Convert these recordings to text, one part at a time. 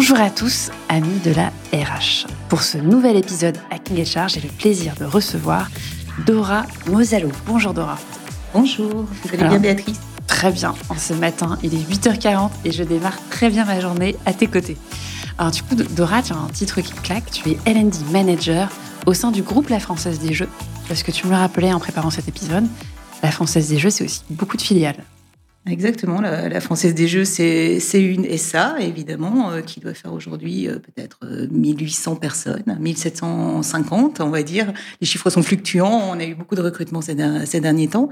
Bonjour à tous, amis de la RH. Pour ce nouvel épisode à King Charge, j'ai le plaisir de recevoir Dora Mosalo. Bonjour Dora. Bonjour, vous allez bien Béatrice? Très bien. En ce matin, il est 8h40 et je démarre très bien ma journée à tes côtés. Alors du coup, Dora, tu as un titre qui claque, tu es L&D Manager au sein du groupe La Française des Jeux. Parce que tu me le rappelais en préparant cet épisode, La Française des Jeux, c'est aussi beaucoup de filiales. Exactement, la, Française des Jeux, c'est une SA, évidemment, euh, qui doit faire aujourd'hui euh, peut-être 1800 euh, personnes, 1750, on va dire. Les chiffres sont fluctuants, on a eu beaucoup de recrutements ces, ces derniers temps.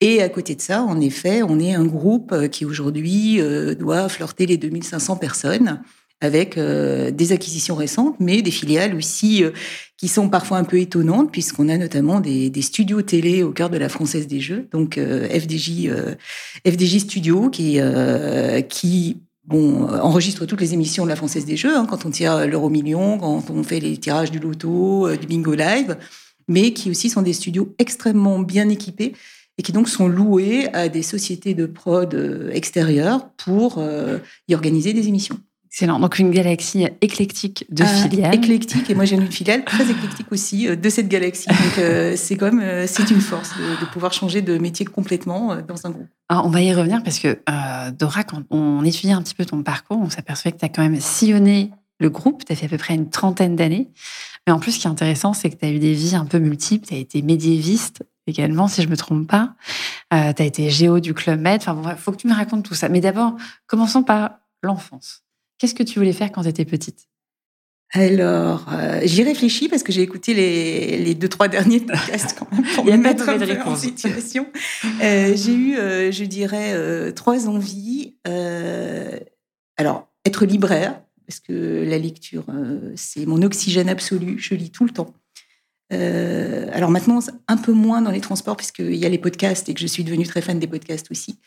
Et à côté de ça, en effet, on est un groupe qui aujourd'hui doit flirter les 2500 personnes avec euh, des acquisitions récentes, mais des filiales aussi euh, qui sont parfois un peu étonnantes, puisqu'on a notamment des, des, studios télé au cœur de la Française des Jeux, donc euh, FDJ, FDJ Studio, qui, qui bon, enregistre toutes les émissions de la Française des Jeux, hein, quand on tire l'euro million, quand on fait les tirages du loto, du bingo live, mais qui aussi sont des studios extrêmement bien équipés et qui donc sont loués à des sociétés de prod extérieures pour y organiser des émissions. Excellent. Donc une galaxie éclectique de ah, filiales. Éclectique. Et moi j'ai une filiale très éclectique aussi euh, de cette galaxie. Donc euh, c'est comme euh, c'est une force de, pouvoir changer de métier complètement dans un groupe. Alors, on va y revenir parce que Dora, quand on étudie un petit peu ton parcours, on s'aperçoit que tu as quand même sillonné le groupe. Tu as fait à peu près une trentaine d'années. Mais en plus, ce qui est intéressant, c'est que tu as eu des vies un peu multiples. Tu as été médiéviste également, si je me trompe pas. tu as été géo du Club Med. Enfin, il faut que tu me racontes tout ça. Mais d'abord, commençons par l'enfance. Qu'est-ce que tu voulais faire quand tu étais petite? Alors, euh, j'y réfléchis parce que j'ai écouté les, les, deux, trois derniers podcasts quand même pour me mettre un peu en situation. Euh, j'ai eu, euh, je dirais, trois envies. alors, être libraire, parce que la lecture, c'est mon oxygène absolu. Je lis tout le temps. alors maintenant, un peu moins dans les transports, puisqu'il y a les podcasts et que je suis devenue très fan des podcasts aussi.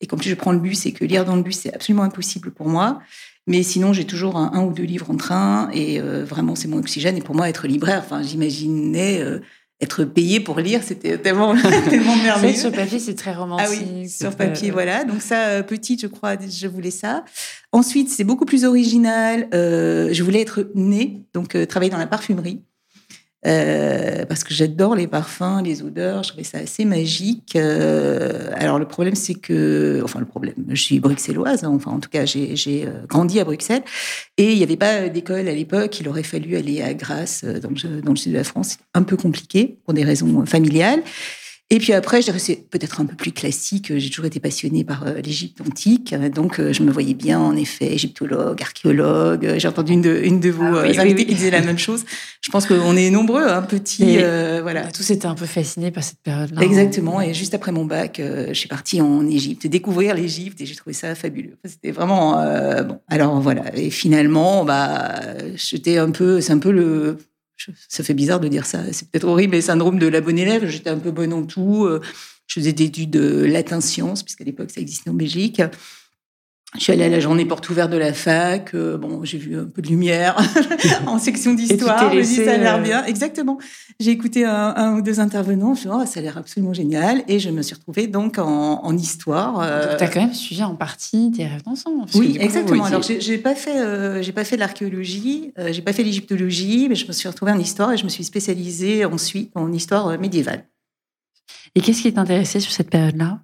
Et comme je prends le bus et que lire dans le bus, c'est absolument impossible pour moi. Mais sinon, j'ai toujours un, ou deux livres en train et euh, vraiment, c'est mon oxygène. Et pour moi, être libraire, enfin, j'imaginais euh, être payé pour lire, c'était tellement, tellement merveilleux. sur papier, c'est très romantique. Ah oui, sur papier, voilà. Donc ça, euh, petite, je crois, je voulais ça. Ensuite, c'est beaucoup plus original. je voulais être née, donc travailler dans la parfumerie. Euh, parce que j'adore les parfums, les odeurs, je trouvais ça assez magique. Euh, alors le problème, c'est que, enfin le problème, je suis bruxelloise, hein, enfin en tout cas j'ai euh, grandi à Bruxelles, et il n'y avait pas d'école à l'époque, il aurait fallu aller à Grasse, dans le, dans le sud de la France, un peu compliqué pour des raisons familiales. Et puis après, je dirais c'est peut-être un peu plus classique. J'ai toujours été passionnée par euh, l'Égypte antique, donc euh, je me voyais bien en effet égyptologue, archéologue. J'ai entendu une de, une de vos ah euh, invités qui disait la même chose. Je pense qu'on est nombreux, un hein, petit, voilà. Tous étaient un peu fascinés par cette période-là. Exactement. Et juste après mon bac, je suis partie en Égypte découvrir l'Égypte et j'ai trouvé ça fabuleux. C'était vraiment bon. Alors voilà. Et finalement, bah, j'étais un peu, c'est un peu le ça fait bizarre de dire ça, c'est peut-être horrible, mais syndrome de la bonne élève, j'étais un peu bonne en tout. Euh, je faisais des études de latin-sciences, puisqu'à l'époque ça existait en Belgique. Je suis allée à la journée porte ouverte de la fac. Euh, bon, j'ai vu un peu de lumière en section d'histoire. Je ça a l'air euh, bien. Exactement. J'ai écouté un, ou deux intervenants. Je me suis dit, oh, ça a l'air absolument génial. Et je me suis retrouvée donc en, histoire. Euh... Tu as quand même suivi en partie tes rêves d'enfant. Oui, exactement. Alors, j'ai pas fait, euh, j'ai pas fait de l'archéologie, j'ai pas fait l'égyptologie, mais je me suis retrouvée en histoire et je me suis spécialisée ensuite en histoire médiévale. Et qu'est-ce qui t'intéressait sur cette période-là?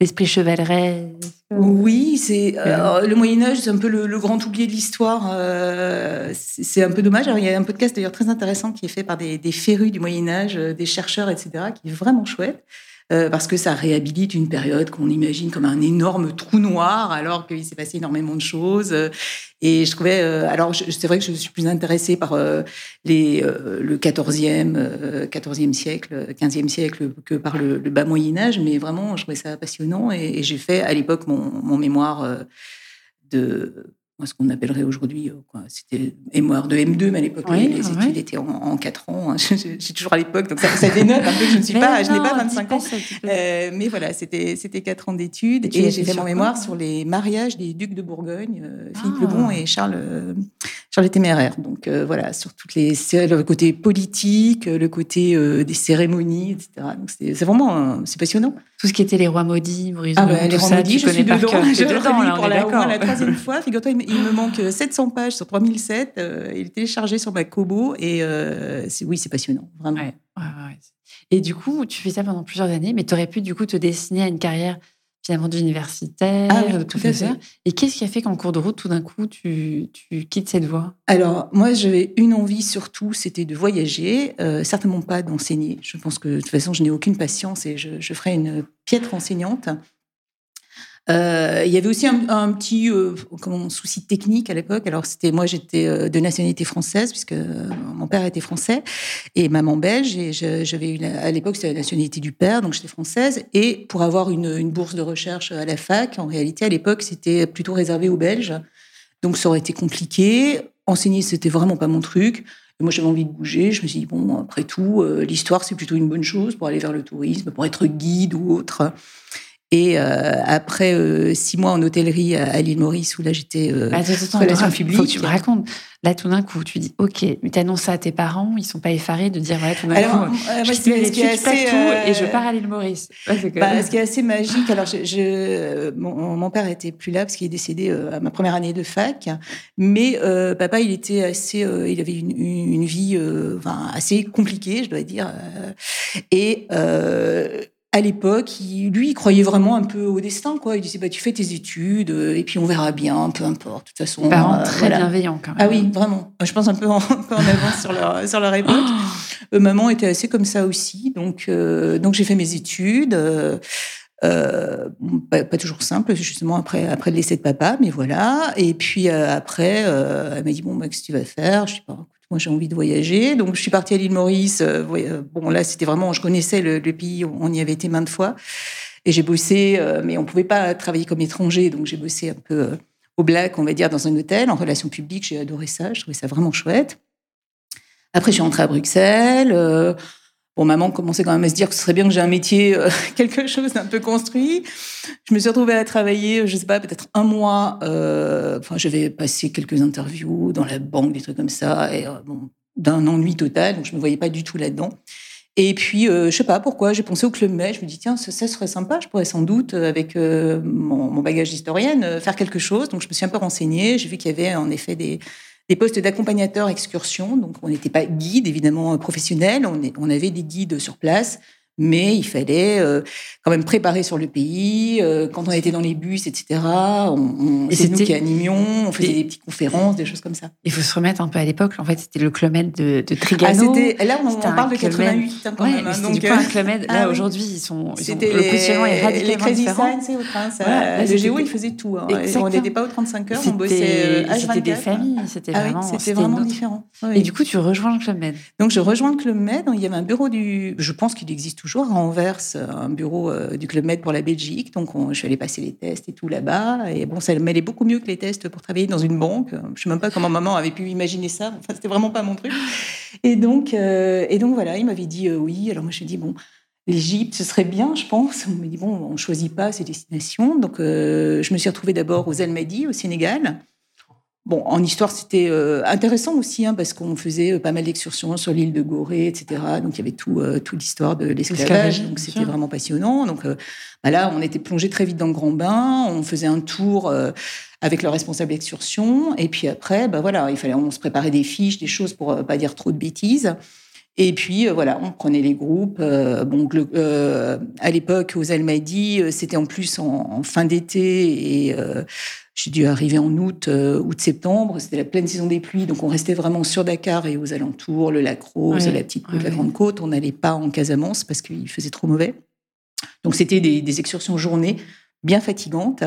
L'esprit chevaleresque Oui, c'est euh, le Moyen Âge, c'est un peu le, grand oublié de l'histoire. Euh, c'est un peu dommage. il y a un podcast d'ailleurs très intéressant qui est fait par des, des férus du Moyen Âge, euh, des chercheurs, etc., qui est vraiment chouette. Euh, parce que ça réhabilite une période qu'on imagine comme un énorme trou noir, alors qu'il s'est passé énormément de choses. Et je trouvais, euh, alors c'est vrai que je suis plus intéressée par euh, les, le 14e, 14e siècle, 15e siècle que par le, bas Moyen Âge, mais vraiment, je trouvais ça passionnant. Et, et j'ai fait à l'époque mon, mon mémoire de ce qu'on appellerait aujourd'hui, euh, c'était mémoire de M2, mais à l'époque, les, études étaient en, en 4 ans. Hein. J'ai toujours à l'époque, donc ça, ça, dénote un peu que je ne suis pas, je n'ai pas 25 ans. Euh, mais voilà, c'était c'était 4 ans d'études et, j'ai fait mon mémoire sur les mariages des ducs de Bourgogne, euh, Philippe le ah. Bon et Charles, sur les téméraires. Donc euh, voilà, sur toutes les le côté politique, le côté euh, des cérémonies, etc. Donc c'est vraiment c'est passionnant. Tout ce qui était les rois maudits, Maurice ah les rois maudits, je suis dedans. Je dedans, pour la, la troisième fois. Figure-toi, il me manque 700 pages sur 3007. Euh, il est téléchargé sur ma Kobo et oui, c'est passionnant, vraiment. Ouais, ouais, et du coup, tu fais ça pendant plusieurs années, mais tu aurais pu du coup te destiner à une carrière finalement d'universitaire, ah de professeur. Et qu'est-ce qui a fait qu'en cours de route, tout d'un coup, tu, tu, quittes cette voie? Alors, moi, j'avais une envie surtout, c'était de voyager, euh, certainement pas d'enseigner. Je pense que de toute façon, je n'ai aucune patience et je, je ferai une piètre enseignante. Euh, il y avait aussi un, petit euh, souci technique à l'époque. Alors c'était moi j'étais euh, de nationalité française puisque mon père était français et maman belge et j'avais eu à l'époque c'était la nationalité du père donc j'étais française et pour avoir une, bourse de recherche à la fac en réalité à l'époque c'était plutôt réservé aux Belges donc ça aurait été compliqué. Enseigner c'était vraiment pas mon truc. Moi, j'avais envie de bouger. Je me suis dit, bon, après tout, l'histoire, c'est plutôt une bonne chose pour aller vers le tourisme, pour être guide ou autre. Et euh, après euh, six mois en hôtellerie à, l'île Maurice, où là j'étais euh, relations publiques. Faut que tu me racontes. Là, tout d'un coup, tu dis OK, mais tu annonces ça à tes parents, ils sont pas effarés de dire ouais, tout d'un coup, euh, je suis ce qui est assez, tout et je pars à l'île Maurice. bah, ce qui est assez magique. Alors, je, je mon, mon, père était plus là parce qu'il est décédé à ma première année de fac, mais papa, il était assez, il avait une, une vie enfin, assez compliquée, je dois dire, et à l'époque, lui, il croyait vraiment un peu au destin, quoi. Il disait, bah, tu fais tes études, euh, et puis on verra bien, peu importe. De toute façon. Parents euh, très bienveillants, quand même. Ah oui, vraiment. Je pense un peu en, avance sur leur, sur leur époque. Oh. maman était assez comme ça aussi. Donc, euh, donc j'ai fait mes études. pas, toujours simple, justement, après, après le décès de papa, mais voilà. Et puis après, elle m'a dit, bon, bah, qu'est-ce que tu vas faire? Je sais pas, moi, j'ai envie de voyager. Donc, je suis partie à l'île Maurice. Euh, euh, bon, là, c'était vraiment, je connaissais le, pays, on y avait été maintes fois. Et j'ai bossé, euh, mais on ne pouvait pas travailler comme étranger. Donc, j'ai bossé un peu au black, on va dire, dans un hôtel, en relations publiques. J'ai adoré ça. Je trouvais ça vraiment chouette. Après, je suis rentrée à Bruxelles. Bon, maman commençait quand même à se dire que ce serait bien que j'ai un métier, quelque chose d'un peu construit. Je me suis retrouvée à travailler, je sais pas, peut-être un mois. Euh, j'avais passé quelques interviews dans la banque, des trucs comme ça, et euh, d'un ennui total, donc je me voyais pas du tout là-dedans. Et puis, euh, je sais pas pourquoi, j'ai pensé au Club Med. Je me dis, tiens, ça, serait sympa. Je pourrais sans doute, avec mon, mon, bagage d'historienne, faire quelque chose. Donc, je me suis un peu renseignée. J'ai vu qu'il y avait en effet des, des postes d'accompagnateur excursion. Donc, on n'était pas guide, évidemment, professionnel. On avait des guides sur place mais il fallait euh, quand même préparer sur le pays. Euh, quand on était dans les bus, etc., on, c'est nous qui animions, on faisait des petites conférences, des choses comme ça. Il faut se remettre un peu à l'époque. En fait, c'était le Club de, de Trigano. Ah, là, on, parle de 88 hein, quand même. Hein, donc, du coup, un Club Là, ah aujourd'hui, ils sont. C'était les, les, les Crazy Science au train. Ça, le Géo, il faisait tout. Hein. On n'était pas aux 35 heures, on bossait H24. C'était des familles, c'était ah vraiment, c'était vraiment différent. Et du coup, tu rejoins le Club Med. Donc, je rejoins le Club Med. Il y avait un bureau du. Je pense qu'il existe toujours toujours à Anvers un bureau euh, du Club Med pour la Belgique. Donc, je suis allée passer les tests et tout là-bas. Et bon, ça m'allait beaucoup mieux que les tests pour travailler dans une banque. Je sais même pas comment maman avait pu imaginer ça. Enfin, c'était vraiment pas mon truc. Et donc, euh, voilà, il m'avait dit euh, oui. Alors, moi, je me suis dit, bon, l'Égypte, ce serait bien, je pense. On m'a dit, bon, on ne choisit pas ces destinations. Donc, je me suis retrouvée d'abord aux Almadies, au Sénégal. Bon, en histoire, c'était euh, intéressant aussi, hein, parce qu'on faisait euh, pas mal d'excursions sur l'île de Gorée, etc. Donc, il y avait tout, euh, toute l'histoire de l'esclavage. Donc, c'était vraiment passionnant. Donc, bah là, on était plongé très vite dans le grand bain. On faisait un tour avec le responsable d'excursion. Et puis après, bah voilà, il fallait, on se préparait des fiches, des choses pour pas dire trop de bêtises. Et puis voilà, on prenait les groupes. bon, à l'époque, aux Almadies, c'était en plus en, en fin d'été et j'ai dû arriver en août, euh, août-septembre. C'était la pleine saison des pluies, donc on restait vraiment sur Dakar et aux alentours, le lac Rose, la petite côte, la grande côte. On n'allait pas en Casamance parce qu'il faisait trop mauvais. Donc c'était des, des excursions journées bien fatigantes.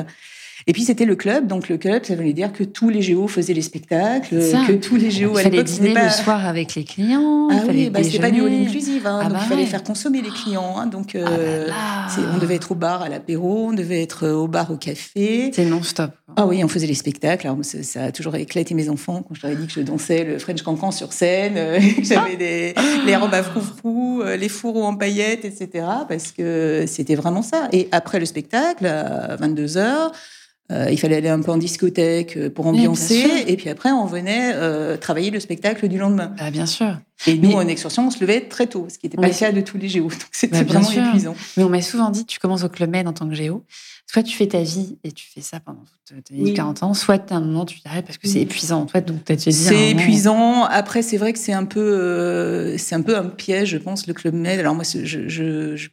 Et puis c'était le club, donc le club, ça voulait dire que tous les géos faisaient les spectacles, que tous les géos à l'époque dîner pas... le soir avec les clients. Ah oui, bah, c'était pas du all inclusive, hein, ah donc bah il fallait faire consommer les clients. Hein, donc ah euh, bah on devait être au bar à l'apéro, on devait être au bar au café. C'est non-stop. Ah oui, on faisait les spectacles. Alors, ça, a toujours éclaté mes enfants quand je leur ai dit que je dansais le French Cancan sur scène, euh, que j'avais des, les robes à froufrou, euh, les fourreaux en paillettes, etc. Parce que c'était vraiment ça. Et après le spectacle, à 22 h Euh, il fallait aller un peu en discothèque euh, pour ambiancer, et puis après on venait euh, travailler le spectacle du lendemain. Bah, bien sûr. Et nous, en excursion, on se levait très tôt, ce qui n'était pas le cas de tous les géos. Donc c'était bah, vraiment épuisant. Mais on m'a souvent dit, tu commences au Club Med en tant que géo, soit tu fais ta vie et tu fais ça pendant toute ta vie 40 ans, soit à un moment tu t'arrêtes parce que c'est épuisant. Toi, donc C'est épuisant. Après, c'est vrai que c'est un peu, c'est un peu un piège, je pense, le Club Med. Alors moi, je, je, je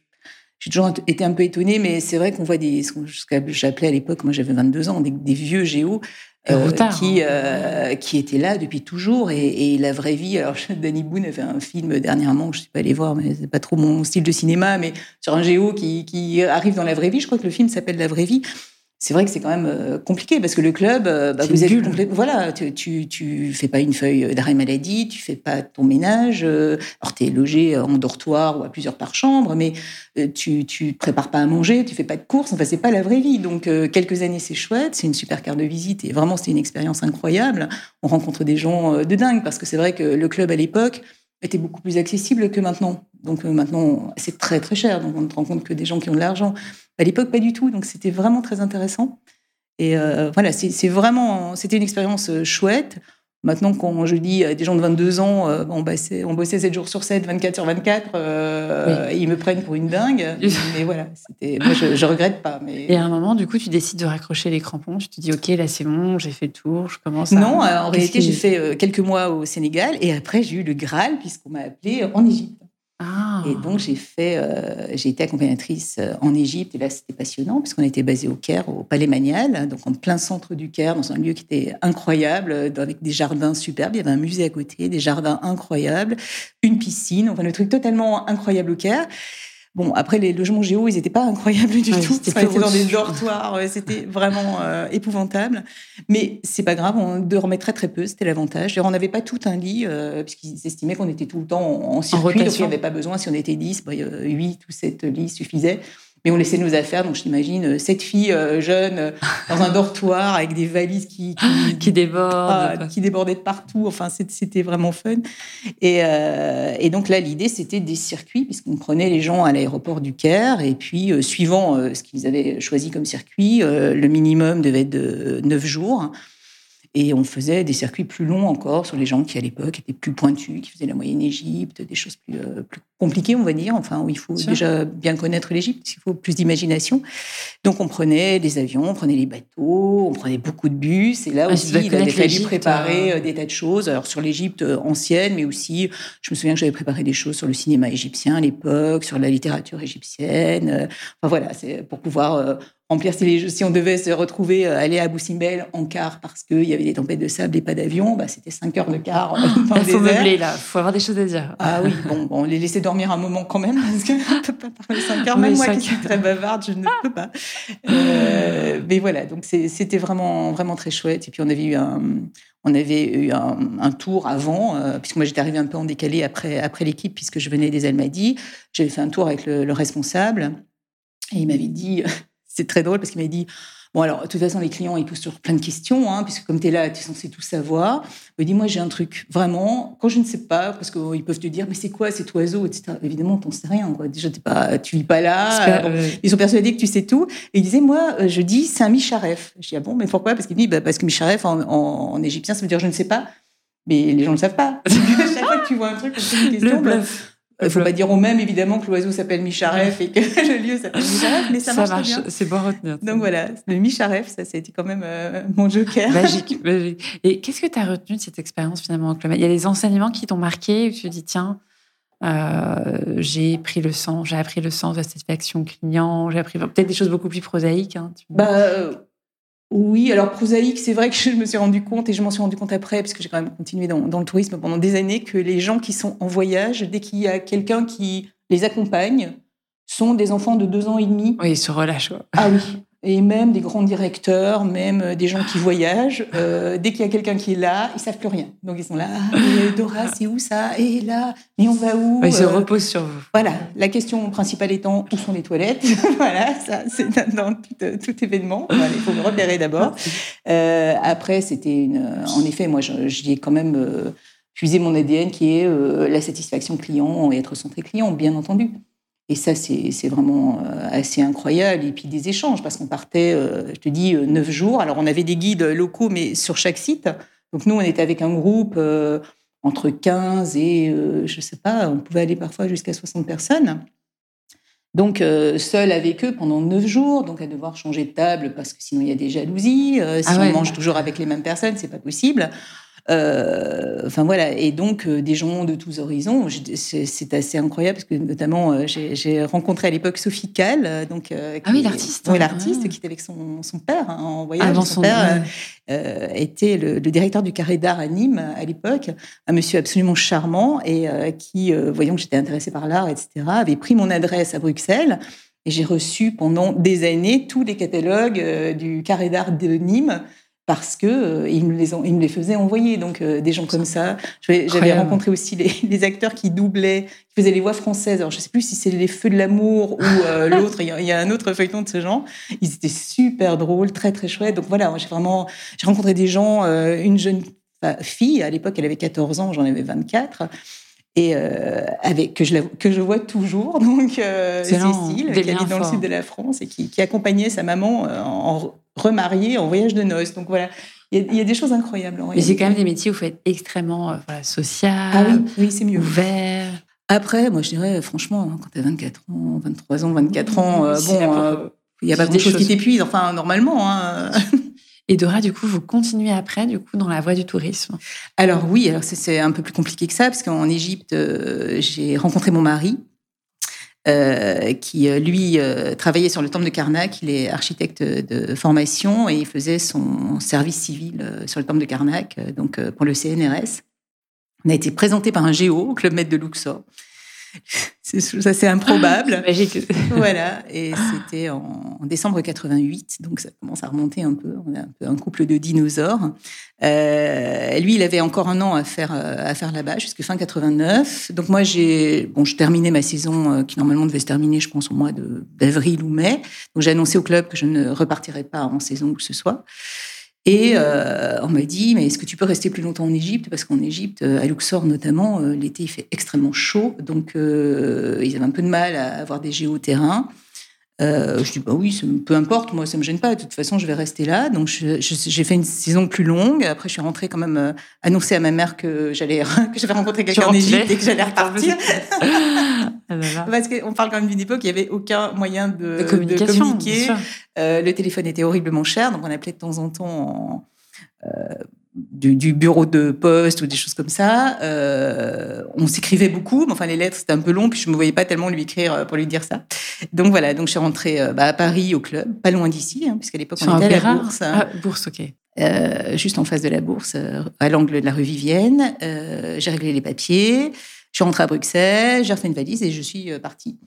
j'ai toujours été un peu étonnée, mais c'est vrai qu'on voit des, ce que j'appelais à l'époque, moi j'avais 22 ans, des, des vieux géos euh, qui, hein. euh, qui étaient là depuis toujours. Et, et, la vraie vie, alors Danny Boone a fait un film dernièrement, je ne suis pas allée voir, mais c'est pas trop mon style de cinéma, mais sur un géo qui, qui arrive dans la vraie vie. Je crois que le film s'appelle La vraie vie c'est vrai que c'est quand même euh, compliqué parce que le club, euh, bah, vous êtes complètement, voilà, tu, tu, tu fais pas une feuille d'arrêt maladie, tu fais pas ton ménage. Euh, alors tu es logé en dortoir ou à plusieurs par chambre, mais tu tu prépares pas à manger, tu fais pas de courses. Enfin c'est pas la vraie vie. Donc quelques années c'est chouette, c'est une super carte de visite et vraiment c'est une expérience incroyable. On rencontre des gens de dingue parce que c'est vrai que le club à l'époque était beaucoup plus accessible que maintenant. Donc maintenant c'est très très cher. Donc on ne rend compte que des gens qui ont de l'argent. À l'époque, pas du tout. Donc, c'était vraiment très intéressant. Et euh, voilà, c'est vraiment, c'était une expérience euh, chouette. Maintenant, quand je dis à des gens de 22 ans, euh, on, bossait, on bossait 7 jours sur 7, 24 sur 24, ils me prennent pour une dingue. mais voilà, moi, je, je regrette pas. Mais... Et à un moment, du coup, tu décides de raccrocher les crampons. Tu te dis, OK, là, c'est bon, j'ai fait le tour, je commence à... Non, en réalité, j'ai fait quelques mois au Sénégal et après, j'ai eu le Graal, puisqu'on m'a appelé en Égypte. Ah. Et donc, j'ai fait, euh, j'ai été accompagnatrice euh, en Égypte. Et là, c'était passionnant, puisqu'on était basé au Caire, au Palais Manial, donc en plein centre du Caire, dans un lieu qui était incroyable, avec des jardins superbes. Il y avait un musée à côté, des jardins incroyables, une piscine, enfin, le truc totalement incroyable au Caire. Bon, après, les logements géo, ils n'étaient pas incroyables du tout. C'était dans des dortoirs, c'était vraiment euh, épouvantable. Mais c'est pas grave, on dormait très très peu, c'était l'avantage. On n'avait pas tout un lit, euh, puisqu'ils estimaient qu'on était tout le temps en, circuit, donc il n'y avait pas besoin, si on était 10, bah, 8 ou 7 lits suffisaient. Mais on laissait nos affaires, donc je t'imagine euh, sept filles euh, jeunes euh, dans un dortoir avec des valises qui qui, débordent, ah, qui débordaient de partout. Enfin, c'était vraiment fun. Et, et donc là, l'idée c'était des circuits puisqu'on prenait les gens à l'aéroport du Caire et puis suivant ce qu'ils avaient choisi comme circuit, le minimum devait être de neuf jours. Et on faisait des circuits plus longs encore sur les gens qui, à l'époque, étaient plus pointus, qui faisaient la moyenne Égypte, des choses plus, euh, plus compliquées, on va dire, enfin, où il faut déjà bien connaître l'Égypte, il faut plus d'imagination. Donc, on prenait des avions, on prenait les bateaux, on prenait beaucoup de bus. Et là ah, aussi, il avait fallu préparer euh. Euh, des tas de choses. Alors, sur l'Égypte ancienne, mais aussi, je me souviens que j'avais préparé des choses sur le cinéma égyptien à l'époque, sur la littérature égyptienne. Enfin, voilà, c'est pour pouvoir remplir si, si, on devait se retrouver euh, aller à Boussimbel en car parce qu'il y avait des tempêtes de sable et pas d'avion, bah, c'était 5 heures de car. Il faut meubler là, il faut avoir des choses à dire. Ah oui, bon, bon on les laissait dormir un moment quand même parce qu'on ne peut pas parler 5 heures. Même moi qui suis très bavarde, je ne peux pas. Euh, mais voilà, donc c'était vraiment, vraiment très chouette. Et puis on avait eu un, on avait eu un, tour avant, euh, puisque moi j'étais arrivée un peu en décalé après, après l'équipe, puisque je venais des Almadies. J'avais fait un tour avec le, le responsable. Et il m'avait dit, c'est très drôle parce qu'il m'a dit Bon, alors, de toute façon, les clients, ils posent toujours plein de questions, hein, puisque comme tu es là, tu es censé tout savoir. Il me dit Moi, j'ai un truc, vraiment, quand je ne sais pas, parce qu'ils peuvent te dire Mais c'est quoi cet oiseau etc. Évidemment, tu n'en sais rien. Quoi. Déjà, es pas, tu vis pas là. Ils sont persuadés que tu sais tout. Et il disait Moi, euh, je dis C'est un Micharef. Je dis Ah bon, mais pourquoi? Parce qu'il dit bah, Parce que Micharef, en, en, égyptien, ça veut dire je ne sais pas. Mais les gens ne le savent pas. chaque fois que tu vois un truc, une question. Le il ne faut pas dire au même, évidemment, que l'oiseau s'appelle Micharef et que le lieu s'appelle Micharef, mais ça, marche, bien. C'est bon à retenir. Donc voilà, le Micharef, ça, ça été quand même euh, mon joker. Magique, magique. Et qu'est-ce que tu as retenu de cette expérience finalement Il y a des enseignements qui t'ont marqué où tu te dis, tiens, euh, j'ai pris le sens, j'ai appris le sens de la satisfaction client, j'ai appris peut-être des choses beaucoup plus prosaïques. Hein, bah, euh, oui, alors prosaïque, c'est vrai que je me suis rendu compte, et je m'en suis rendu compte après, parce que j'ai quand même continué dans, dans, le tourisme pendant des années, que les gens qui sont en voyage, dès qu'il y a quelqu'un qui les accompagne, sont des enfants de deux ans et demi. Oui, ils se relâchent. Ah oui, et même des grands directeurs, même euh, des gens qui voyagent, euh, dès qu'il y a quelqu'un qui est là, ils savent plus rien. Donc ils sont là, ah, Dora, c'est où ça? Et là, mais on va où? Ils se euh, reposent sur vous. Voilà, la question principale étant, où sont les toilettes? Voilà, ça c'est dans tout, événement. il faut me repérer d'abord. après, c'était une... En effet, moi, j'y ai quand même puisé mon ADN qui est la satisfaction client et être centré client, bien entendu. Et ça, c'est vraiment assez incroyable. Et puis des échanges, parce qu'on partait, je te dis, neuf jours. Alors, on avait des guides locaux, mais sur chaque site. Donc, nous, on était avec un groupe entre 15 et, je ne sais pas, on pouvait aller parfois jusqu'à 60 personnes. Donc, euh, seul avec eux pendant neuf jours, donc à devoir changer de table parce que sinon il y a des jalousies. Euh, si ah on mange toujours avec les mêmes personnes, c'est pas possible. Euh, enfin voilà, et donc euh, des gens de tous horizons. C'est assez incroyable parce que notamment euh, j'ai rencontré à l'époque Sophie Kahl, donc ah oui l'artiste, oui l'artiste qui était avec son, son père hein, en voyage. Avant son, père était le, directeur du Carré d'art à Nîmes à l'époque, un monsieur absolument charmant et qui, voyant que j'étais intéressée par l'art, etc., avait pris mon adresse à Bruxelles. Et j'ai reçu pendant des années tous les catalogues du Carré d'art de Nîmes parce que euh, ils, me les ont, ils me les faisaient envoyer. Donc euh, des gens comme ça. J'avais rencontré aussi les, acteurs qui doublaient, qui faisaient les voix françaises. Alors je sais plus si c'est les Feux de l'amour ou euh, l'autre. Il y, a un autre feuilleton de ce genre. Ils étaient super drôles, très très chouettes. Donc voilà, j'ai vraiment j'ai rencontré des gens, une jeune fille à l'époque, elle avait 14 ans, j'en avais 24 et avec que je que je vois toujours donc Cécile qui habite dans le sud de la France et qui, qui accompagnait sa maman en remarié en voyage de noces. Donc voilà, il y, a des choses incroyables. Mais c'est quand même des métiers où il faut être extrêmement euh, voilà, social, ah oui, oui c'est mieux. ouvert. Après, moi je dirais franchement, hein, quand tu as 24 ans, 23 ans, 24 ans, euh, bon, euh, il n'y a pas grand chose qui t'épuise, enfin normalement. Hein. Et Dora, du coup, vous continuez après, du coup, dans la voie du tourisme? Alors oui, alors c'est un peu plus compliqué que ça, parce qu'en Égypte, j'ai rencontré mon mari, euh, qui euh, lui euh, travaillait sur le temple de Karnak. Il est architecte de formation et il faisait son service civil sur le temple de Karnak, donc pour le CNRS. On a été présenté par un géo Club Maître de Luxor. Ça, c'est improbable. voilà. Et c'était en, décembre 88, donc ça commence à remonter un peu. On a un peu un couple de dinosaures. Euh, lui, il avait encore un an à faire, à faire là-bas, jusqu'à fin 89. Donc moi, j'ai, bon, je terminais ma saison euh, qui normalement devait se terminer, je pense, au mois d'avril ou mai. Donc j'ai annoncé au club que je ne repartirais pas en saison ou que ce soit. Et euh, on m'a dit, mais est-ce que tu peux rester plus longtemps en Égypte? Parce qu'en Égypte, à Luxor notamment, euh, l'été, il fait extrêmement chaud. Donc, euh, ils avaient un peu de mal à avoir des géoterrains. Euh, je dis bah oui, peu importe, moi ça me gêne pas. De toute façon, je vais rester là. Donc j'ai fait une saison plus longue. Après, je suis rentrée quand même euh, annoncer à ma mère que j'allais que j'avais rencontré quelqu'un en Égypte et que j'allais repartir. Ah, Parce qu'on parle quand même d'une époque, il y avait aucun moyen de, communiquer. Euh, le téléphone était horriblement cher, donc on appelait de temps en temps en, du, bureau de poste ou des choses comme ça. Euh, on s'écrivait beaucoup, mais enfin les lettres c'était un peu long, puis je me voyais pas tellement lui écrire euh, pour lui dire ça. Donc voilà, donc je suis rentrée euh, bah, à Paris au club, pas loin d'ici, hein, puisqu'à l'époque on était à la bourse. Ah, bourse, ok. juste en face de la bourse, à l'angle de la rue Vivienne. j'ai réglé les papiers. Je suis rentrée à Bruxelles, j'ai refait une valise et je suis partie.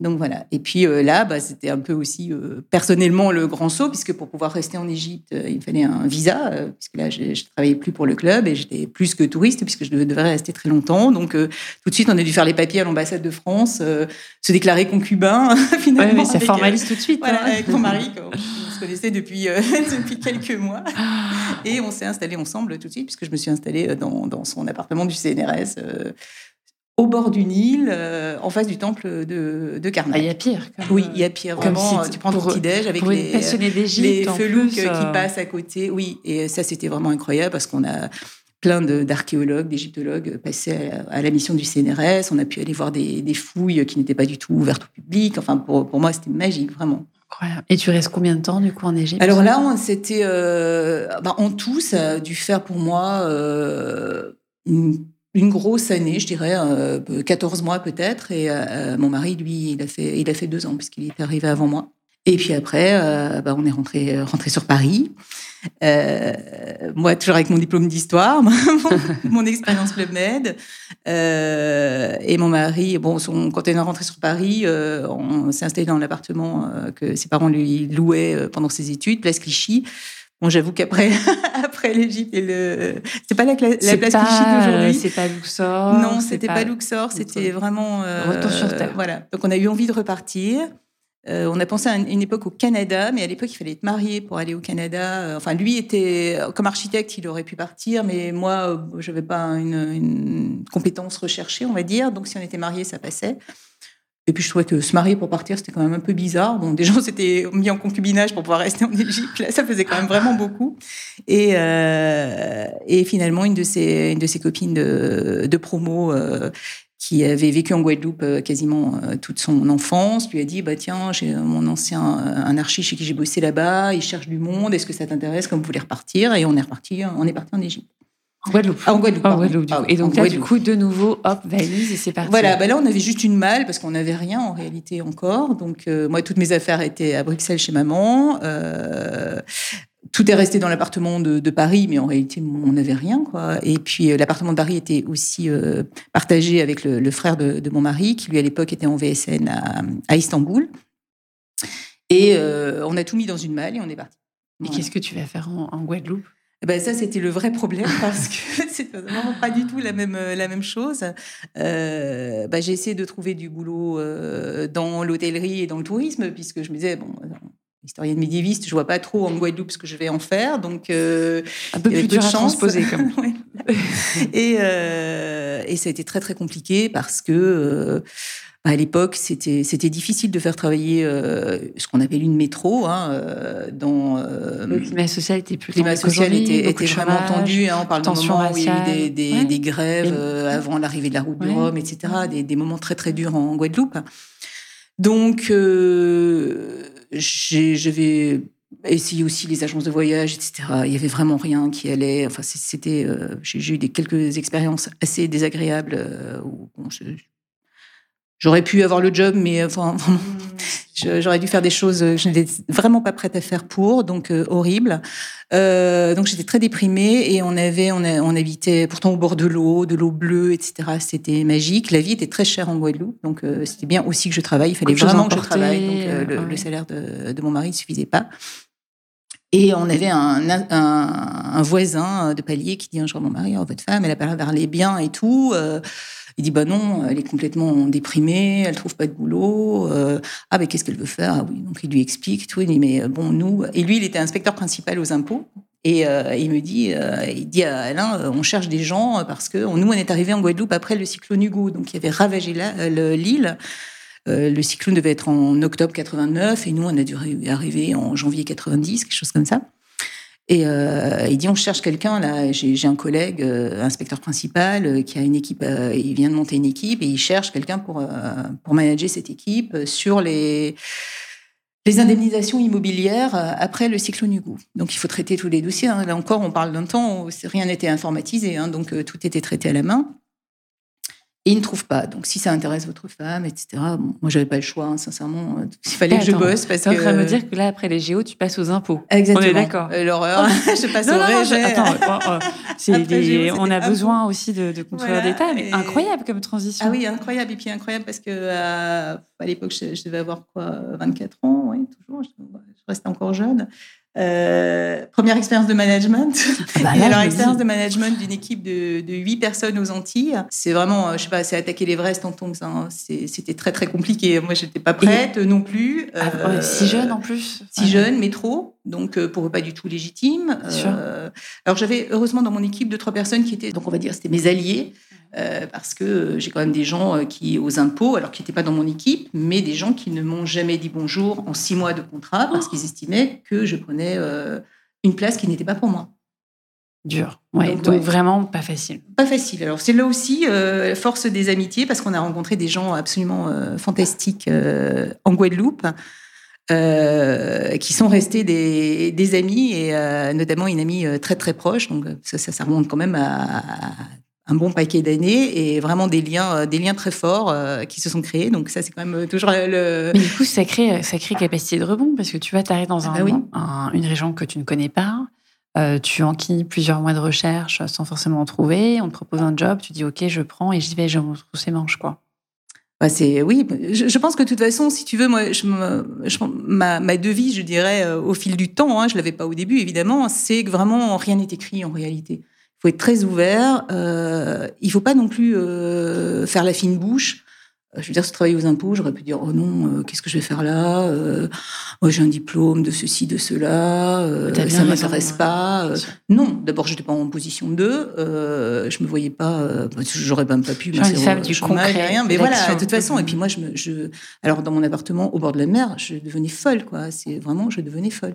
Donc voilà. Et puis euh, là, bah, c'était un peu aussi euh, personnellement le grand saut, puisque pour pouvoir rester en Égypte, euh, il fallait un visa, puisque là, je ne travaillais plus pour le club et j'étais plus que touriste, puisque je devais rester très longtemps. Donc tout de suite, on a dû faire les papiers à l'ambassade de France, se déclarer concubin, finalement. Oui, ça formalise tout de suite. Voilà, hein. avec mon mari, on se connaissait depuis, depuis quelques mois. Et on s'est installés ensemble tout de suite, puisque je me suis installée dans, dans son appartement du CNRS au bord du Nil, euh, en face du temple de, de Karnak. Ah, il y a pire. oui, il y a pire. Vraiment, tu prends ton petit-déj avec les, les felouks qui euh. passent à côté. Oui, et ça, c'était vraiment incroyable parce qu'on a plein d'archéologues, d'égyptologues passés à, la mission du CNRS. On a pu aller voir des, fouilles qui n'étaient pas du tout ouvertes au public. Enfin, pour, pour moi, c'était magique, vraiment. Incroyable. Et tu restes combien de temps, du coup, en Égypte? Alors là, c'était... Euh, bah, en tout, ça a dû faire pour moi une une grosse année, je dirais, 14 euh, mois peut-être. Et euh, mon mari, lui, il a fait, il a fait deux ans puisqu'il est arrivé avant moi. Et puis après, euh, bah, on est rentré, rentré sur Paris. moi, toujours avec mon diplôme d'histoire, mon, expérience Club Med. et mon mari, bon, quand on est rentré sur Paris, on s'est installé dans l'appartement que ses parents lui louaient pendant ses études, Place Clichy. Bon, j'avoue qu'après après l'Égypte et le c'est pas la, la place Clichy d'aujourd'hui. C'est pas Luxor. Non, c'était pas, pas Luxor, c'était vraiment euh, retour sur terre. Voilà. Donc on a eu envie de repartir. Euh, on a pensé à une époque au Canada, mais à l'époque il fallait être marié pour aller au Canada. Euh, enfin, lui était comme architecte, il aurait pu partir, mais moi, je n'avais pas une, une, compétence recherchée, on va dire. Donc si on était marié, ça passait. Et puis je trouvais que se marier pour partir, c'était quand même un peu bizarre. Bon, des gens s'étaient mis en concubinage pour pouvoir rester en Égypte. Là, ça faisait quand même vraiment beaucoup. Et, euh, finalement, une de ses, une de copines de, promo euh, qui avait vécu en Guadeloupe euh, quasiment toute son enfance, lui a dit bah tiens j'ai mon ancien un archi chez qui j'ai bossé là-bas, il cherche du monde, est-ce que ça t'intéresse comme vous voulez repartir? Et on est reparti, on est parti en Égypte. En Guadeloupe. Ah, en Guadeloupe. En Guadeloupe ah, et donc là, du coup, de nouveau, hop, valise et c'est parti. Voilà, bah là, on avait juste une malle parce qu'on n'avait rien en réalité encore. Donc, euh, moi, toutes mes affaires étaient à Bruxelles chez maman. Euh, tout est resté dans l'appartement de, de, Paris, mais en réalité, on n'avait rien. Quoi. Et puis, euh, l'appartement de Paris était aussi euh, partagé avec le, le frère de, de, mon mari, qui lui, à l'époque, était en VSN à, à Istanbul. Et on a tout mis dans une malle et on est parti. Mais voilà. qu'est-ce que tu vas faire en, en Guadeloupe? Ben ça, c'était le vrai problème parce que c'est vraiment pas du tout la même la même chose. Euh, bah, j'ai essayé de trouver du boulot euh, dans l'hôtellerie et dans le tourisme puisque je me disais bon, historienne médiéviste, je vois pas trop en Guadeloupe ce que je vais en faire, donc euh, un peu plus dur à transposer comme. ouais. et euh, et ça a été très très compliqué parce que euh, à l'époque, c'était c'était difficile de faire travailler euh, ce qu'on appelle une métro. Hein, dans le climat social était plus climat social était, était vraiment tendu. Hein, on parle d'un moment où il y a eu des, des, ouais. des grèves avant l'arrivée de la route ouais. du Rhum, etc. Des, des, moments très très durs en Guadeloupe. Donc, je vais essayer aussi les agences de voyage, etc. Il y avait vraiment rien qui allait. Enfin, c'était. Euh, j'ai eu des quelques expériences assez désagréables je, J'aurais pu avoir le job, mais enfin, vraiment, j'aurais dû faire des choses que je n'étais vraiment pas prête à faire pour, donc euh, horrible. Euh, donc j'étais très déprimée et on avait, on, a, on habitait pourtant au bord de l'eau, de l'eau bleue, etc. C'était magique. La vie était très chère en Guadeloupe, donc euh, c'était bien aussi que je travaille. Il fallait Quelque vraiment que je travaille. Donc euh, le, ouais. le, salaire de, de, mon mari ne suffisait pas. Et on avait un, un, un, voisin de palier qui dit un jour mon mari, oh, votre femme, elle a parlé bien et tout. Euh, il dit bah non, elle est complètement déprimée, elle trouve pas de boulot. Euh, ah mais qu'est-ce qu'elle veut faire? Ah oui, donc il lui explique tout. Il dit mais bon nous et lui il était inspecteur principal aux impôts et euh, il me dit euh, il dit à Alain on cherche des gens parce que nous on est arrivé en Guadeloupe après le cyclone Hugo donc il avait ravagé l'île. Euh, le cyclone devait être en octobre 89 et nous on a dû arriver en janvier 90 quelque chose comme ça. Et euh, il dit on cherche quelqu'un là. J'ai un collègue, euh, inspecteur principal, euh, qui a une équipe. Il vient de monter une équipe et il cherche quelqu'un pour pour manager cette équipe sur les les indemnisations immobilières après le cyclone Hugo. Donc il faut traiter tous les dossiers. Hein. Là encore, on parle d'un temps où rien n'était informatisé, hein, donc tout était traité à la main. Et il ne trouve pas. Donc, si ça intéresse votre femme, etc., bon, moi, j'avais pas le choix, hein, sincèrement. Euh, il fallait que je bosse. parce que. Tu en train de me dire que là, après les géos, tu passes aux impôts. Exactement. On est d'accord. Euh, L'horreur. je passe non, au non. Attends, oh, oh, des, géo, on a besoin aussi de, de voilà, d'État, mais et... incroyable comme transition. Ah oui, incroyable. Et puis incroyable parce que euh, à l'époque, je, je, devais avoir quoi, 24 ans, oui, toujours. Je, je restais encore jeune. Euh, première expérience de management. Ah bah là, alors, expérience de management d'une équipe de, de 8 personnes aux Antilles. C'est vraiment, je sais pas, c'est attaquer l'Everest en tongs. Hein. C'était très, très compliqué. Moi, j'étais pas prête Et... non plus. Ah, euh, si jeune en plus. Si ouais. jeune, mais trop. Donc, euh, pour eux, pas du tout légitime. Euh, alors, j'avais heureusement dans mon équipe deux, trois personnes qui étaient, donc on va dire, c'était mes alliés. Euh, parce que j'ai quand même des gens euh, qui, aux impôts, alors qui n'étaient pas dans mon équipe, mais des gens qui ne m'ont jamais dit bonjour en six mois de contrat parce qu'ils estimaient que je prenais euh, une place qui n'était pas pour moi. Dur. Ouais, donc, donc ouais. vraiment pas facile. Pas facile. Alors c'est là aussi euh, force des amitiés parce qu'on a rencontré des gens absolument euh, fantastiques euh, en Guadeloupe. qui sont restés des, des amis et notamment une amie très très proche donc ça, ça, ça remonte quand même à, à un bon paquet d'années et vraiment des liens, euh, des liens très forts euh, qui se sont créés. Donc ça, c'est quand même toujours le. Mais du coup, ça crée, ça crée capacité de rebond parce que tu vas t'arrêter dans un, ah oui. un, une région que tu ne connais pas. Euh, tu enquilles plusieurs mois de recherche sans forcément en trouver. On te propose un job, tu dis OK, je prends et j'y vais, je me trouve ses manches, quoi. Bah c'est oui, je, je, pense que de toute façon, si tu veux, moi, je, ma, ma, devise, je dirais, euh, au fil du temps, hein, je l'avais pas au début évidemment, c'est que vraiment rien n'est écrit en réalité faut être très ouvert. Euh, il faut pas non plus euh, faire la fine bouche. je veux dire, ce travail aux impôts, j'aurais pu dire, oh non, qu'est-ce que je vais faire là Moi, j'ai un diplôme de ceci, de cela, ça ne m'intéresse pas. non, d'abord, je n'étais pas en position de, je me voyais pas, j'aurais même pas pu. Une femme du concret, rien, mais voilà, de toute façon. Et puis moi, je, me, je, alors dans mon appartement au bord de la mer, je devenais folle, quoi. C'est vraiment, je devenais folle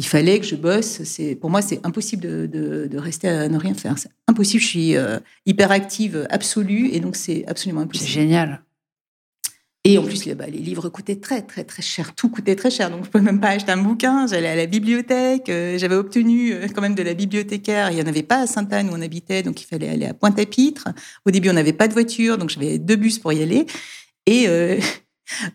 il fallait que je bosse. C'est pour moi, c'est impossible de, de, rester à ne rien faire. C'est impossible. Je suis euh, hyperactive absolue et donc c'est absolument impossible. C'est génial. Et en plus, les, bah, les, livres coûtaient très, très, très cher. Tout coûtait très cher. Donc, je ne pouvais même pas acheter un bouquin. J'allais à la bibliothèque. Euh, j'avais obtenu euh, quand même de la bibliothécaire. Il n'y en avait pas à Sainte-Anne où on habitait. Donc, il fallait aller à Pointe-à-Pitre. Au début, on n'avait pas de voiture. Donc, j'avais deux bus pour y aller. Et